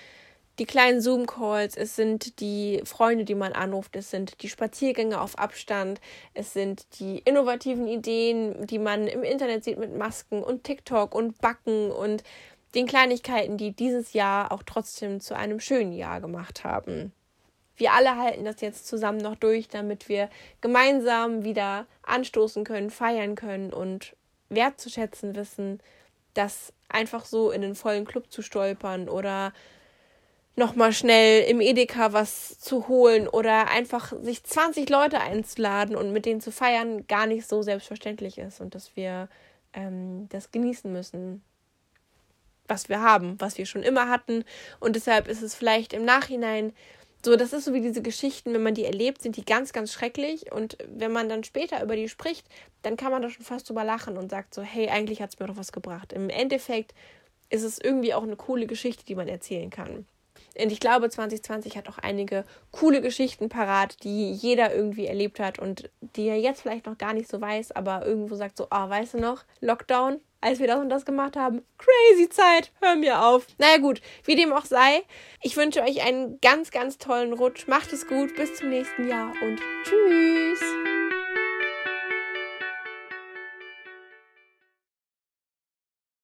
[SPEAKER 1] die kleinen Zoom-Calls, es sind die Freunde, die man anruft, es sind die Spaziergänge auf Abstand, es sind die innovativen Ideen, die man im Internet sieht mit Masken und TikTok und Backen und den Kleinigkeiten, die dieses Jahr auch trotzdem zu einem schönen Jahr gemacht haben. Wir alle halten das jetzt zusammen noch durch, damit wir gemeinsam wieder anstoßen können, feiern können und wertzuschätzen wissen, dass einfach so in den vollen Club zu stolpern oder nochmal schnell im Edeka was zu holen oder einfach sich 20 Leute einzuladen und mit denen zu feiern gar nicht so selbstverständlich ist und dass wir ähm, das genießen müssen, was wir haben, was wir schon immer hatten. Und deshalb ist es vielleicht im Nachhinein so, das ist so wie diese Geschichten, wenn man die erlebt, sind die ganz, ganz schrecklich. Und wenn man dann später über die spricht, dann kann man da schon fast drüber lachen und sagt so, hey, eigentlich hat es mir doch was gebracht. Im Endeffekt ist es irgendwie auch eine coole Geschichte, die man erzählen kann. Und ich glaube, 2020 hat auch einige coole Geschichten parat, die jeder irgendwie erlebt hat und die er jetzt vielleicht noch gar nicht so weiß, aber irgendwo sagt so, ah, oh, weißt du noch, Lockdown, als wir das und das gemacht haben. Crazy Zeit, hör mir auf. Naja gut, wie dem auch sei, ich wünsche euch einen ganz, ganz tollen Rutsch. Macht es gut, bis zum nächsten Jahr und tschüss.